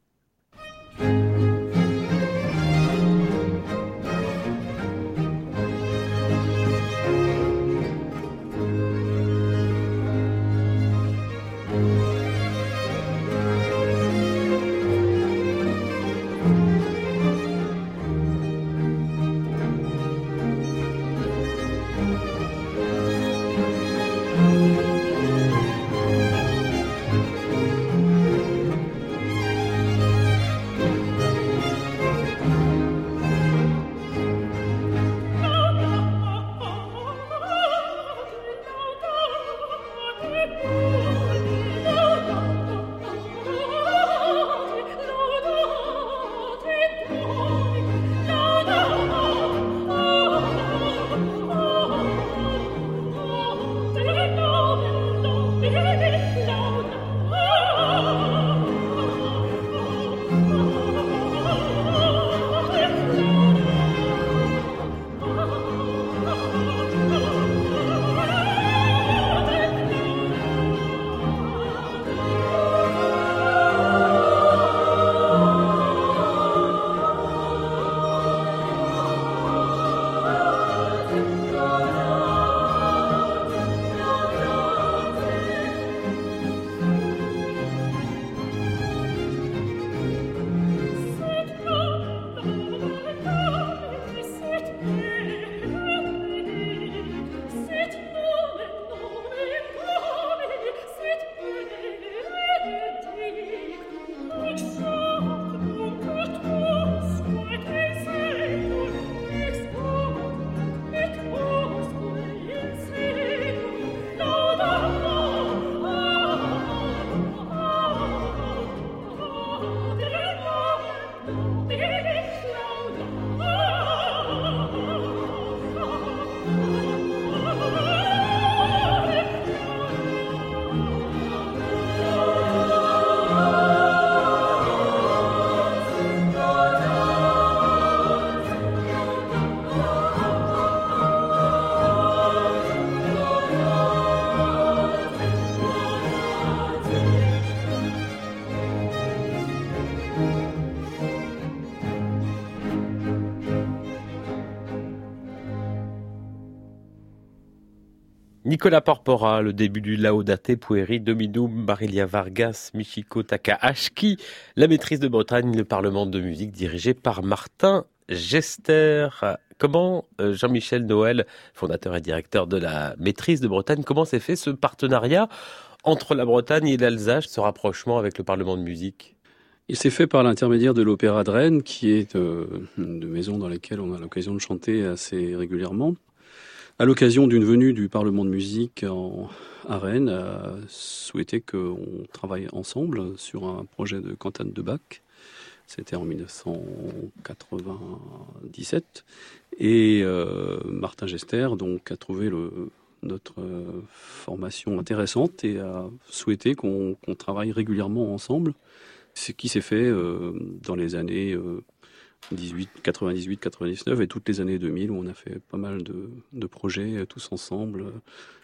Nicolas Porpora, le début du Laudate Pueri Dominum Marilia Vargas Michiko Takahashi, la maîtrise de Bretagne, le Parlement de musique dirigé par Martin Gester. Comment euh, Jean-Michel Noël, fondateur et directeur de la maîtrise de Bretagne, comment s'est fait ce partenariat entre la Bretagne et l'Alsace, ce rapprochement avec le Parlement de musique? Il s'est fait par l'intermédiaire de l'Opéra de Rennes, qui est euh, une maison dans laquelle on a l'occasion de chanter assez régulièrement à l'occasion d'une venue du Parlement de musique à Rennes, a souhaité qu'on travaille ensemble sur un projet de cantate de Bach. C'était en 1997. Et euh, Martin Gester donc, a trouvé notre euh, formation intéressante et a souhaité qu'on travaille régulièrement ensemble. Ce qui s'est fait euh, dans les années 18, 98, 99 et toutes les années 2000 où on a fait pas mal de, projets euh, tous ensemble euh,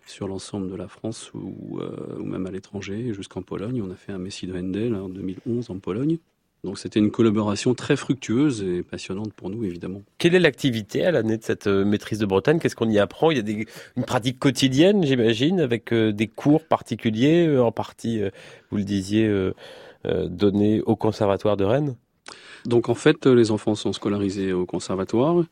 sur l'ensemble de la France ou, euh, même à l'étranger, jusqu'en Pologne. On a fait un Messie de Handel en 2011 en Pologne. Donc c'était une collaboration très fructueuse et passionnante pour nous, évidemment. Quelle est l'activité à l'année de cette maîtrise de Bretagne? Qu'est-ce qu'on y apprend? Il y a une pratique quotidienne, j'imagine, avec des cours particuliers, en partie, vous le disiez, donnés au Conservatoire de Rennes? Donc en fait, les enfants sont scolarisés au conservatoire.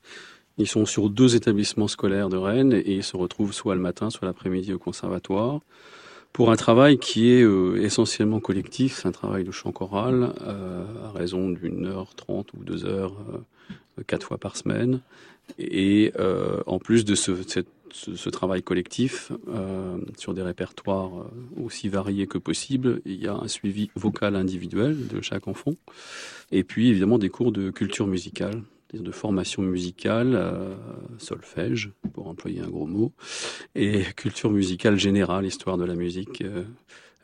Ils sont sur deux établissements scolaires de Rennes et ils se retrouvent soit le matin, soit l'après-midi au conservatoire pour un travail qui est euh, essentiellement collectif, un travail de chant choral euh, à raison d'une heure trente ou deux heures, euh, quatre fois par semaine. Et en plus de ce, ce, travail collectif euh, sur des répertoires euh, aussi variés que possible. Il y a un suivi vocal individuel de chaque enfant. Et puis évidemment des cours de culture musicale, de formation musicale, euh, solfège, pour employer un gros mot, et culture musicale générale, histoire de la musique,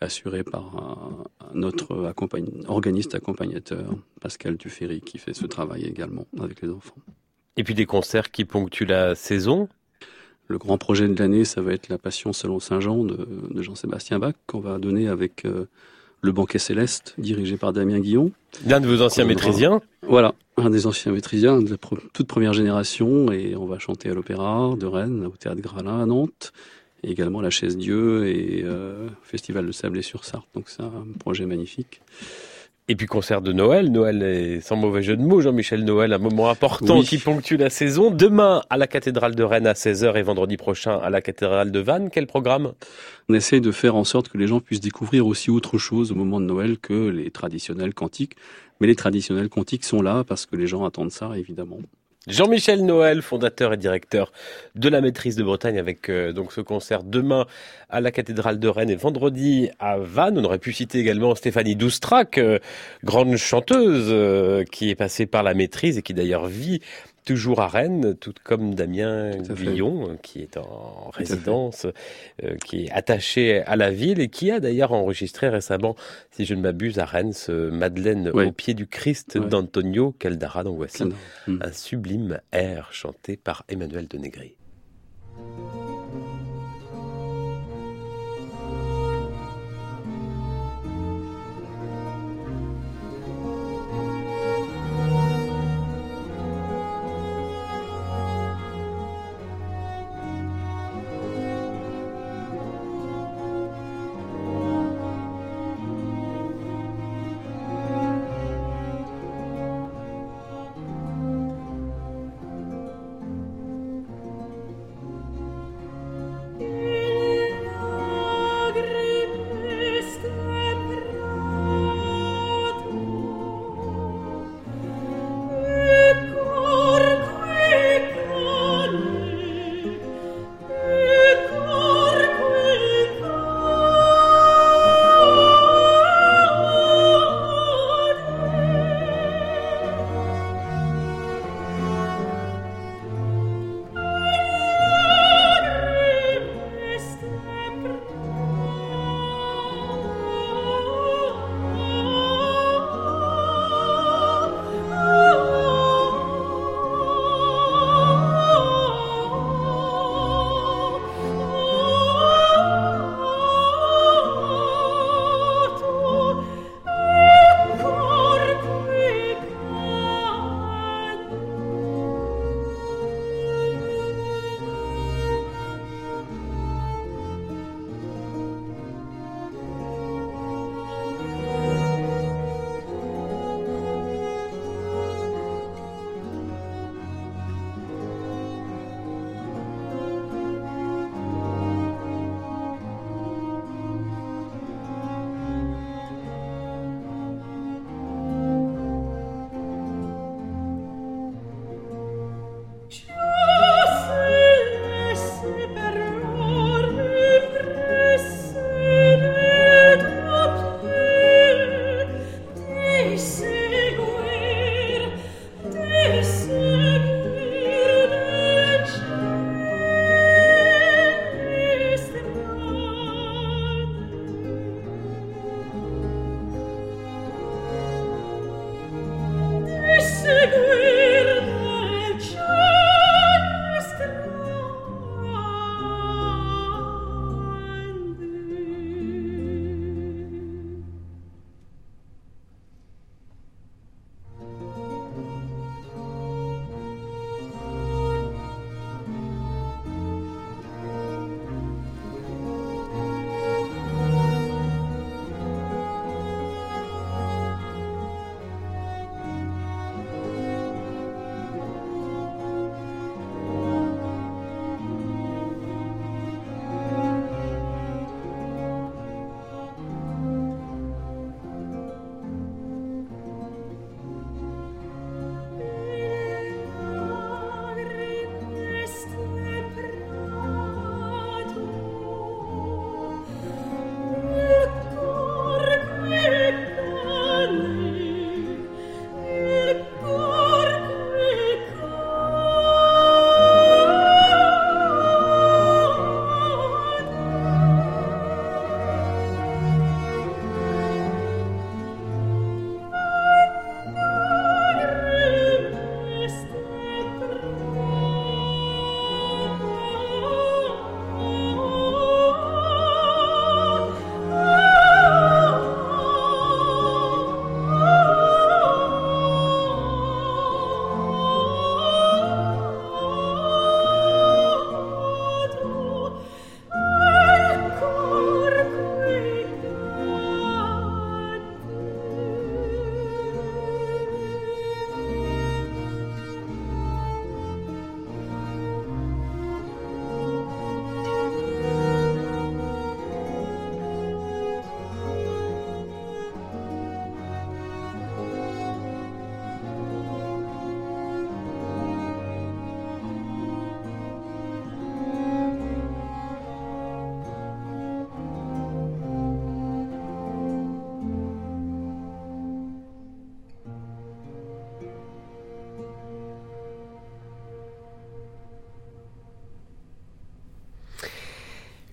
assurée par un, autre organiste accompagnateur, Pascal Duféry, qui fait ce travail également avec les enfants. Et puis des concerts qui ponctuent la saison le grand projet de l'année, ça va être la Passion selon Saint Jean de, Jean-Sébastien Bach, qu'on va donner avec euh, le Banquet Céleste, dirigé par Damien Guillon. L'un de vos anciens maîtrisiens Voilà, un des anciens maîtrisiens de la toute première génération, et on va chanter à l'Opéra de Rennes, au Théâtre Gralin à Nantes, et également la Chaise Dieu et euh, Festival de Sablé sur Sarthe. Donc c'est un projet magnifique. Et puis concert de Noël, Noël est sans mauvais jeu de mots, Jean-Michel Noël, un moment important qui ponctue la saison. Demain à la cathédrale de Rennes à 16h et vendredi prochain à la cathédrale de Vannes, quel programme? On essaye de faire en sorte que les gens puissent découvrir aussi autre chose au moment de Noël que les traditionnels cantiques. Mais les traditionnels cantiques sont là parce que les gens attendent ça, évidemment. Jean-Michel Noël, fondateur et directeur de la maîtrise de Bretagne, avec euh, donc ce concert demain à la cathédrale de Rennes et vendredi à Vannes. On aurait pu citer également Stéphanie Doustrac, euh, grande chanteuse euh, qui est passée par la maîtrise et qui d'ailleurs vit toujours à Rennes, tout comme Damien Guillon, qui est en résidence, euh, qui est attaché à la ville et qui a d'ailleurs enregistré récemment, si je ne m'abuse, à Rennes, ce Madeleine au pied du Christ d'Antonio Caldara. Donc voici hmm. un sublime air chanté par Emmanuel de Negri.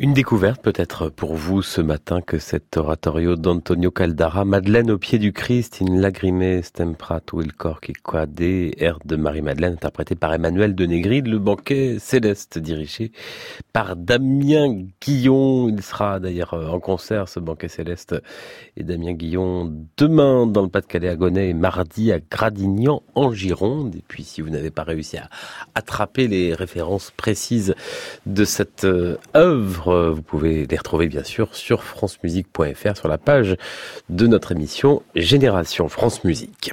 Une découverte peut-être pour vous ce matin que cet oratorio d'Antonio Caldara, Madeleine au pied du Christ, in lagrime stemprat il cor qui quade, air de Marie-Madeleine, interprété par Emmanuel de Negrid, le banquet céleste dirigé par Damien Guillon. Il sera d'ailleurs en concert, ce banquet céleste, et Damien Guillon demain dans le Pas-de-Calais à et mardi à Gradignan en Gironde. Et puis si vous n'avez pas réussi à attraper les références précises de cette euh, œuvre, euh, vous pouvez les retrouver bien sûr sur francemusique.fr sur la page de notre émission Génération France Musique.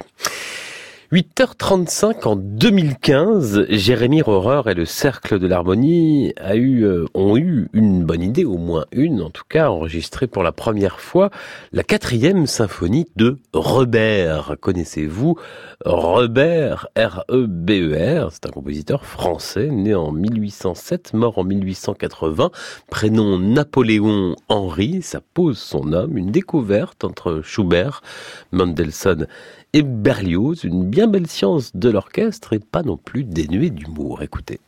8h35 en 2015, Jérémy Rohrer et le Cercle de l'Harmonie a eu, euh, ont eu une bonne idée, au moins une en tout cas, enregistrée pour la première fois la quatrième symphonie de Robert. Connaissez-vous Robert, R-E-B-E-R, e c'est un compositeur français né en 1807, mort en 1880, prénom Napoléon Henri, ça pose son homme, une découverte entre Schubert, Mendelssohn et Berlioz, une bien belle science de l'orchestre et pas non plus dénuée d'humour. Écoutez.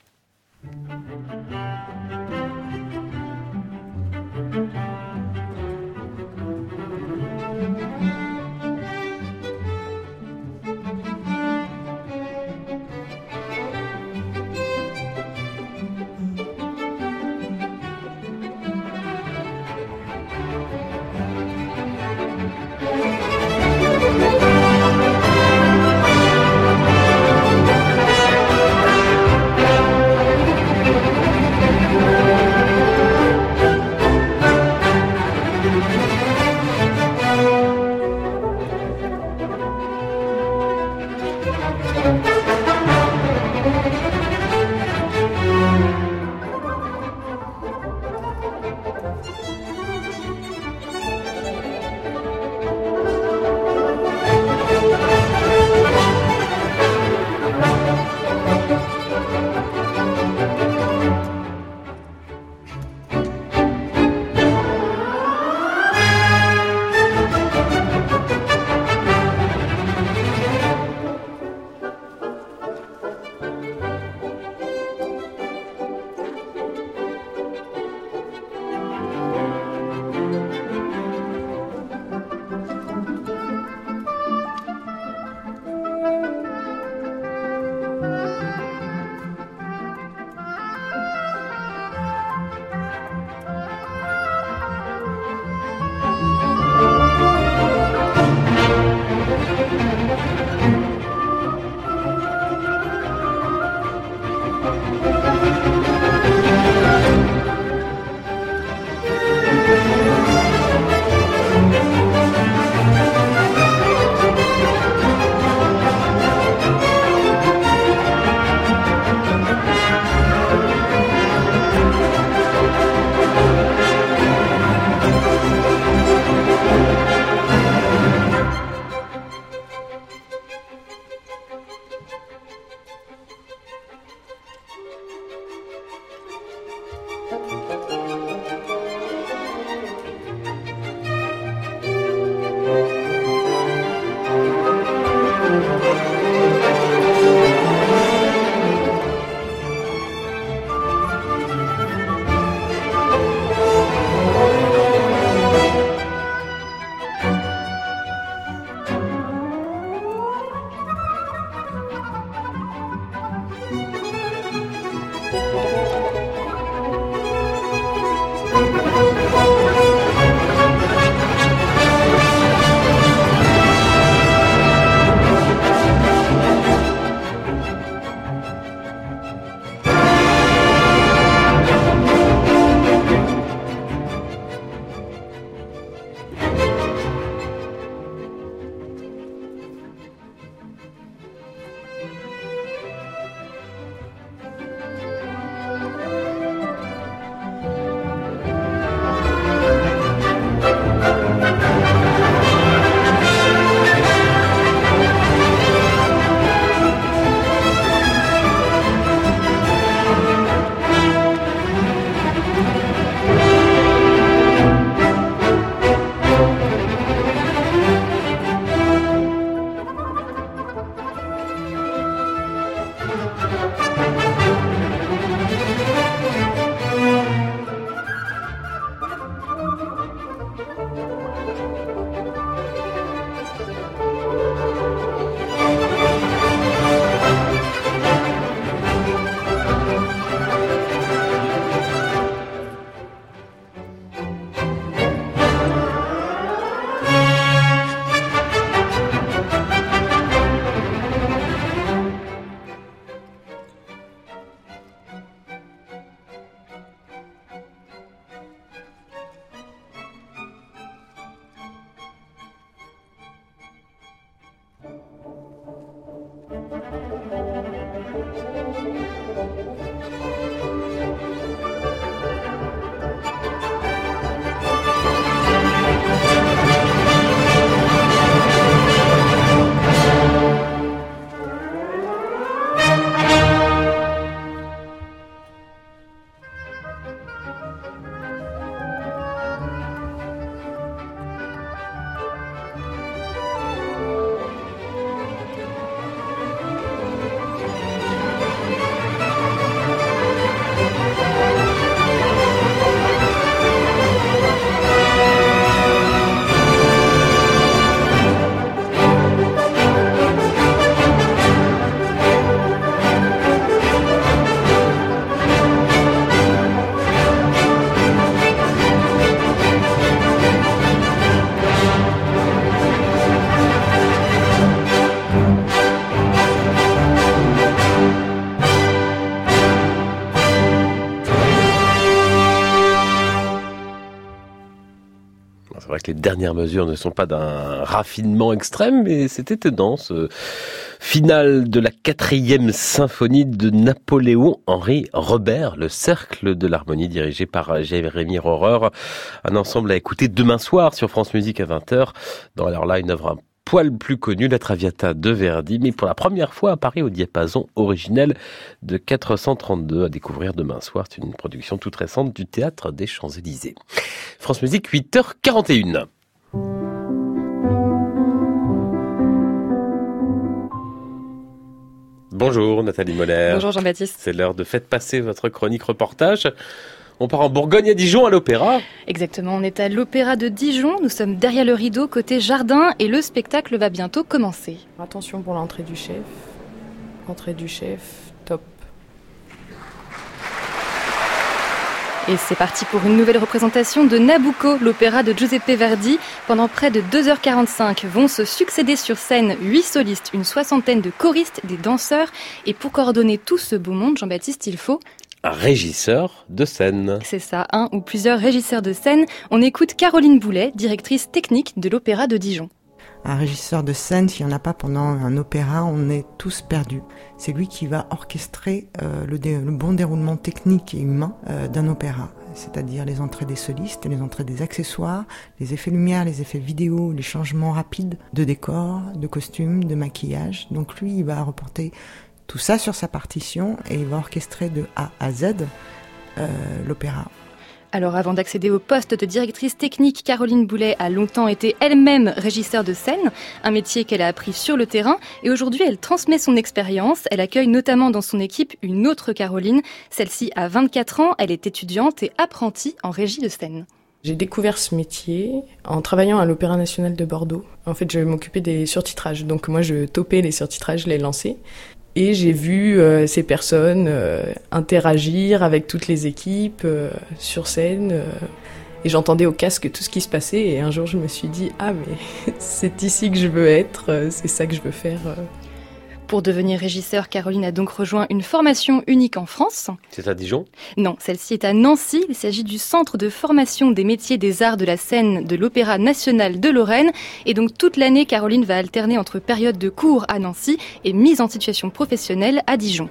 Dernières mesures ne sont pas d'un raffinement extrême, mais c'est étonnant, ce final de la quatrième symphonie de Napoléon-Henri Robert, le Cercle de l'Harmonie, dirigé par Jérémy Rohrer, un ensemble à écouter demain soir sur France Musique à 20h. Dans alors là, une œuvre poil plus connu, la Traviata de Verdi, mais pour la première fois à Paris au diapason originel de 432 à découvrir demain soir. C'est une production toute récente du Théâtre des Champs-Élysées. France Musique, 8h41. Bonjour Nathalie Moller. Bonjour Jean-Baptiste. C'est l'heure de faire passer votre chronique reportage. On part en Bourgogne à Dijon à l'opéra. Exactement, on est à l'opéra de Dijon, nous sommes derrière le rideau côté jardin et le spectacle va bientôt commencer. Attention pour l'entrée du chef. Entrée du chef, top. Et c'est parti pour une nouvelle représentation de Nabucco, l'opéra de Giuseppe Verdi. Pendant près de 2h45 vont se succéder sur scène huit solistes, une soixantaine de choristes, des danseurs. Et pour coordonner tout ce beau monde, Jean-Baptiste, il faut régisseur de scène. C'est ça, un ou plusieurs régisseurs de scène. On écoute Caroline Boulet, directrice technique de l'Opéra de Dijon. Un régisseur de scène, s'il n'y en a pas pendant un opéra, on est tous perdus. C'est lui qui va orchestrer euh, le, bon déroulement technique et humain euh, d'un opéra c'est-à-dire les entrées des solistes, les entrées des accessoires, les effets lumière, les effets vidéo, les changements rapides de décor, de costumes, de maquillage. Donc lui, il va reporter tout ça sur sa partition et il va orchestrer de A à Z euh, l'opéra. Alors avant d'accéder au poste de directrice technique, Caroline Boulet a longtemps été elle-même régisseur de scène, un métier qu'elle a appris sur le terrain et aujourd'hui elle transmet son expérience. Elle accueille notamment dans son équipe une autre Caroline. Celle-ci a 24 ans, elle est étudiante et apprentie en régie de scène. J'ai découvert ce métier en travaillant à l'Opéra national de Bordeaux. En fait, je m'occupais des surtitrages. Donc moi, je topais les surtitrages, je les lançais. Et j'ai vu euh, ces personnes euh, interagir avec toutes les équipes euh, sur scène. et j'entendais au casque tout ce qui se passait. Et un jour, je me suis dit, ah mais c'est ici que je veux être, c'est ça que je veux faire. Pour devenir régisseur, Caroline a donc rejoint une formation unique en France. C'est à Dijon? Non, celle-ci est à Nancy. Il s'agit du Centre de formation des métiers des arts de la scène de l'Opéra national de Lorraine. Et donc toute l'année, Caroline va alterner entre période de cours à Nancy et mise en situation professionnelle à Dijon.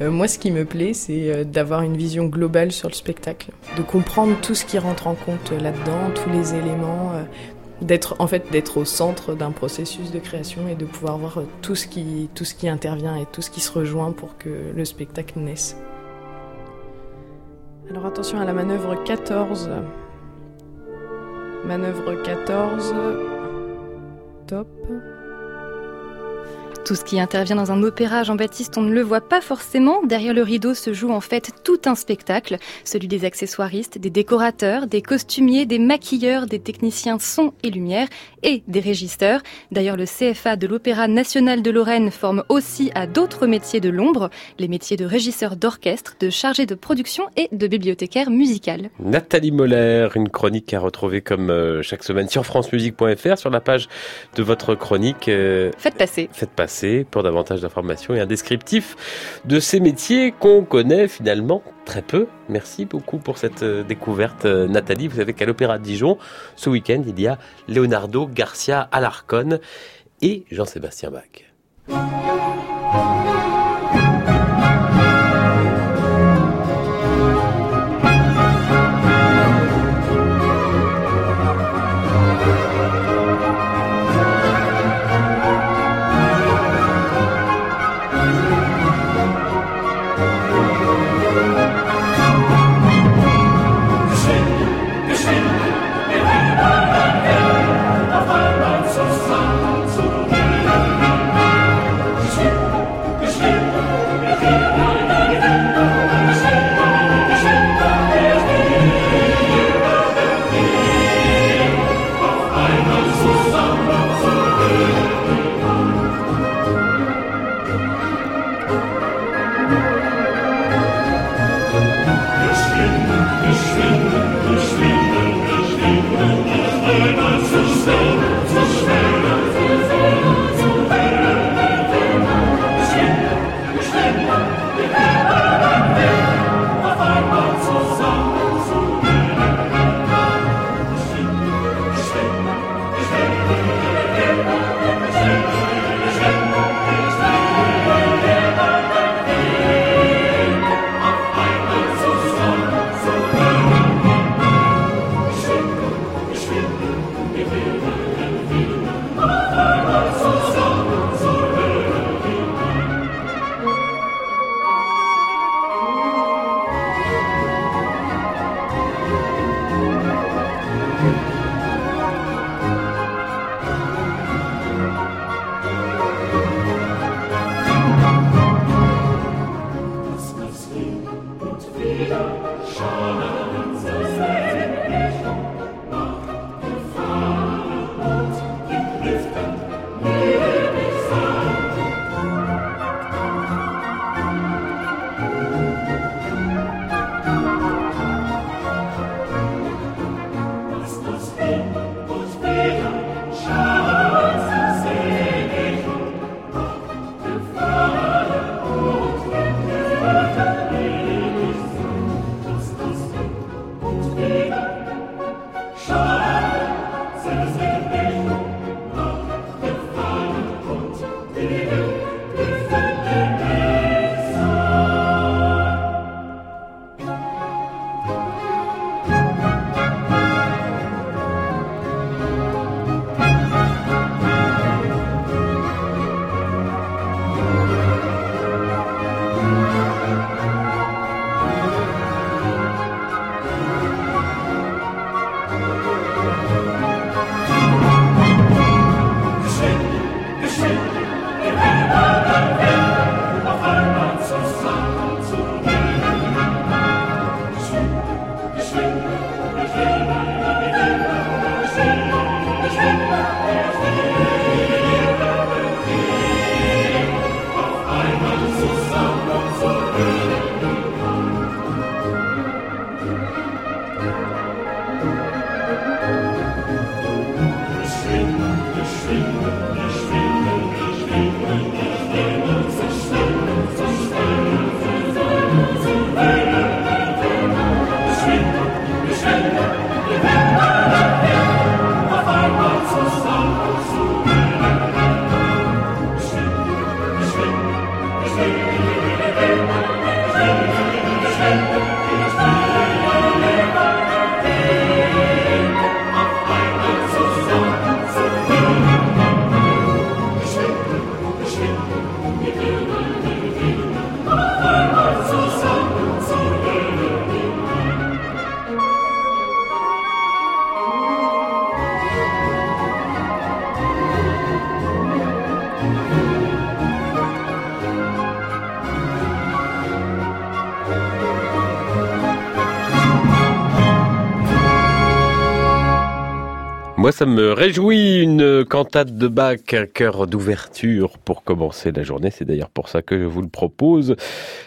Euh, moi, ce qui me plaît, c'est euh, d'avoir une vision globale sur le spectacle, de comprendre tout ce qui rentre en compte là-dedans, tous les éléments, euh, d'être en fait d'être au centre d'un processus de création et de pouvoir voir tout ce qui tout ce qui intervient et tout ce qui se rejoint pour que le spectacle naisse. Alors attention à la manœuvre 14. Manœuvre 14. Top. Tout ce qui intervient dans un opéra, Jean-Baptiste, on ne le voit pas forcément. Derrière le rideau se joue en fait tout un spectacle, celui des accessoiristes, des décorateurs, des costumiers, des maquilleurs, des techniciens son et lumière et des régisseurs. D'ailleurs, le CFA de l'Opéra national de Lorraine forme aussi à d'autres métiers de l'ombre, les métiers de régisseur d'orchestre, de chargé de production et de bibliothécaire musical. Nathalie Moller, une chronique à retrouver comme euh, chaque semaine sur francemusique.fr sur la page de votre chronique. Euh, faites passer. Faites passer pour davantage d'informations et un descriptif de ces métiers qu'on connaît finalement très peu. Merci beaucoup pour cette euh, découverte, euh, Nathalie. Vous savez qu'à l'Opéra de Dijon, ce week-end, il y a Leonardo Garcia Alarcon et Jean-Sébastien Bach. Ça me réjouit une cantate de Bach, un cœur d'ouverture pour commencer la journée. C'est d'ailleurs pour ça que je vous le propose.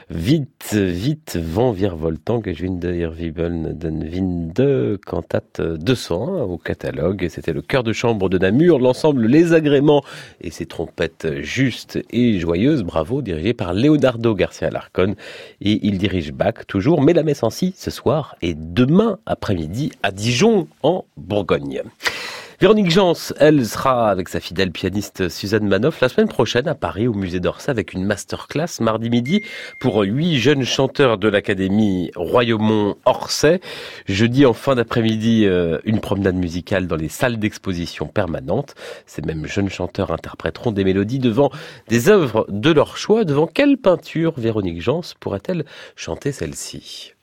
Vite, vite, vent virevoltant, que je viens de dire Wibeln den Winde, cantate 200 au catalogue. C'était le chœur de chambre de Namur, l'ensemble Les Agréments et ses trompettes justes et joyeuses. Bravo, dirigé par Leonardo Garcia Larcon. Et il dirige Bach toujours, mais la messe en ce soir et demain après-midi à Dijon en Bourgogne. Véronique Jans, elle sera avec sa fidèle pianiste Suzanne Manoff la semaine prochaine à Paris au musée d'Orsay avec une masterclass mardi midi pour huit jeunes chanteurs de l'Académie Royaumont-Orsay. Jeudi en fin d'après-midi, euh, une promenade musicale dans les salles d'exposition permanentes. Ces mêmes jeunes chanteurs interpréteront des mélodies devant des œuvres de leur choix. Devant quelle peinture Véronique Jans pourrait-elle chanter celle-ci?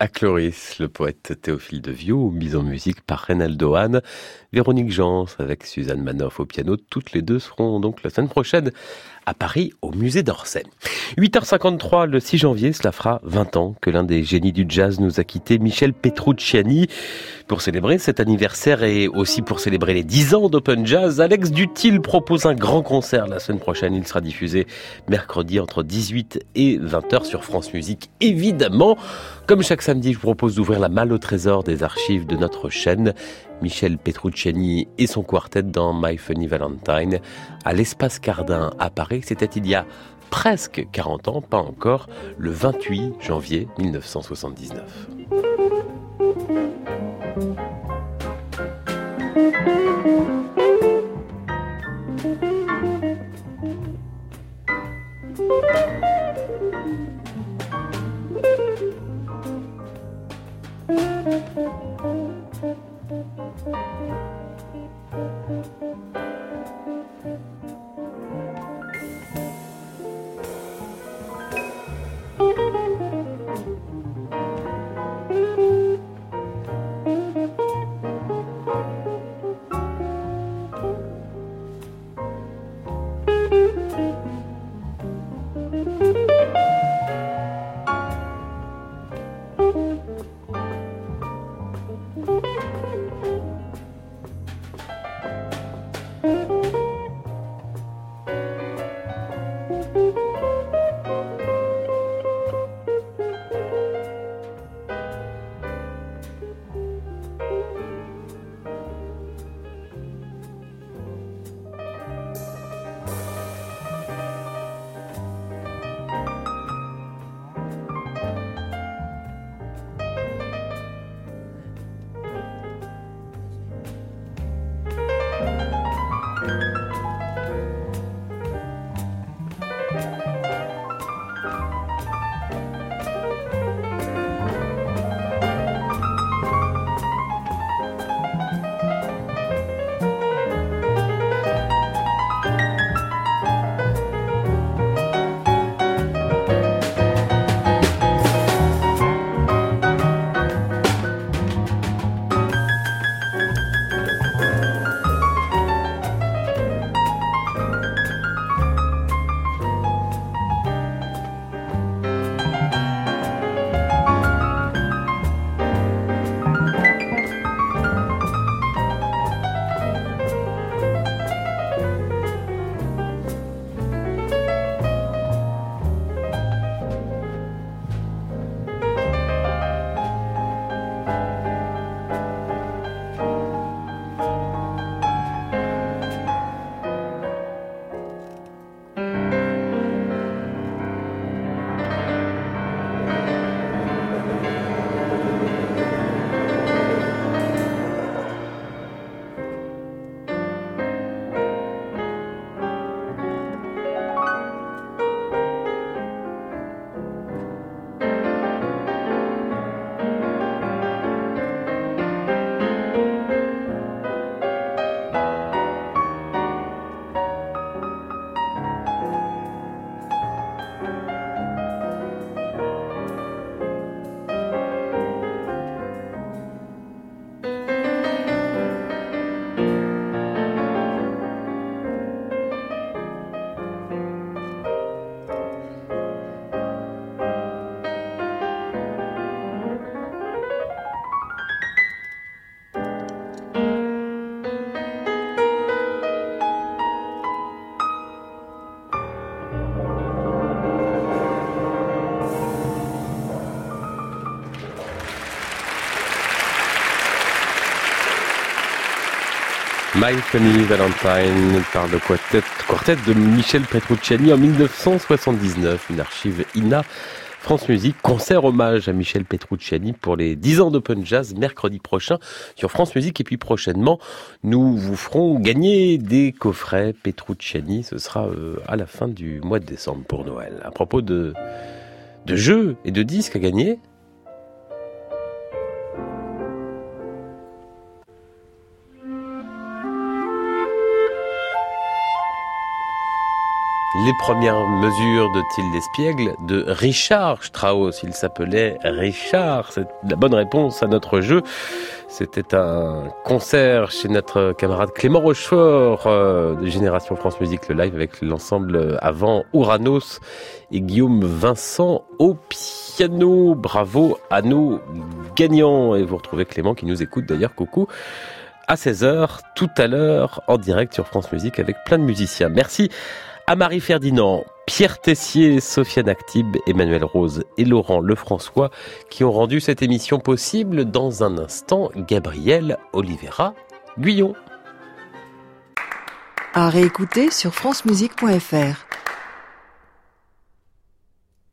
À Cloris, le poète Théophile de Viau, mise en musique par Reynaldo Hahn, Véronique Jans avec Suzanne Manoff au piano. Toutes les deux seront donc la semaine prochaine à Paris au musée d'Orsay. 8h53 le 6 janvier, cela fera 20 ans que l'un des génies du jazz nous a quitté, Michel Petrucciani. Pour célébrer cet anniversaire et aussi pour célébrer les 10 ans d'Open Jazz, Alex Dutil propose un grand concert la semaine prochaine. Il sera diffusé mercredi entre 18 et 20h sur France Musique, évidemment. Comme chaque samedi, je vous propose d'ouvrir la malle au trésor des archives de notre chaîne. Michel Petrucciani et son quartet dans My Funny Valentine à l'espace Cardin à Paris. C'était il y a presque 40 ans, pas encore, le 28 janvier 1979. My Funny Valentine par le quartet, de Michel Petrucciani en 1979, une archive INA. France Musique, concert hommage à Michel Petrucciani pour les 10 ans d'Open Jazz mercredi prochain sur France Musique et puis prochainement nous vous ferons gagner des coffrets Petrucciani, ce sera euh, à la fin du mois de décembre pour Noël. À propos de jeux et de disques à gagner, Les premières mesures de Tilde Espiègle de Richard Strauss. Il s'appelait Richard. C'est la bonne réponse à notre jeu. C'était un concert chez notre camarade Clément Rochefort euh, de Génération France Musique, le live avec l'ensemble avant Ouranos et Guillaume Vincent au piano. Bravo à nos gagnants. Et vous retrouvez Clément qui nous écoute d'ailleurs. Coucou à 16h tout à l'heure en direct sur France Musique avec plein de musiciens. Merci à Marie Ferdinand, Pierre Tessier, Sofiane Actib, Emmanuel Rose et Laurent Lefrançois qui ont rendu cette émission possible. Dans un instant, Gabriel Oliveira Guyon. À réécouter sur francemusique.fr.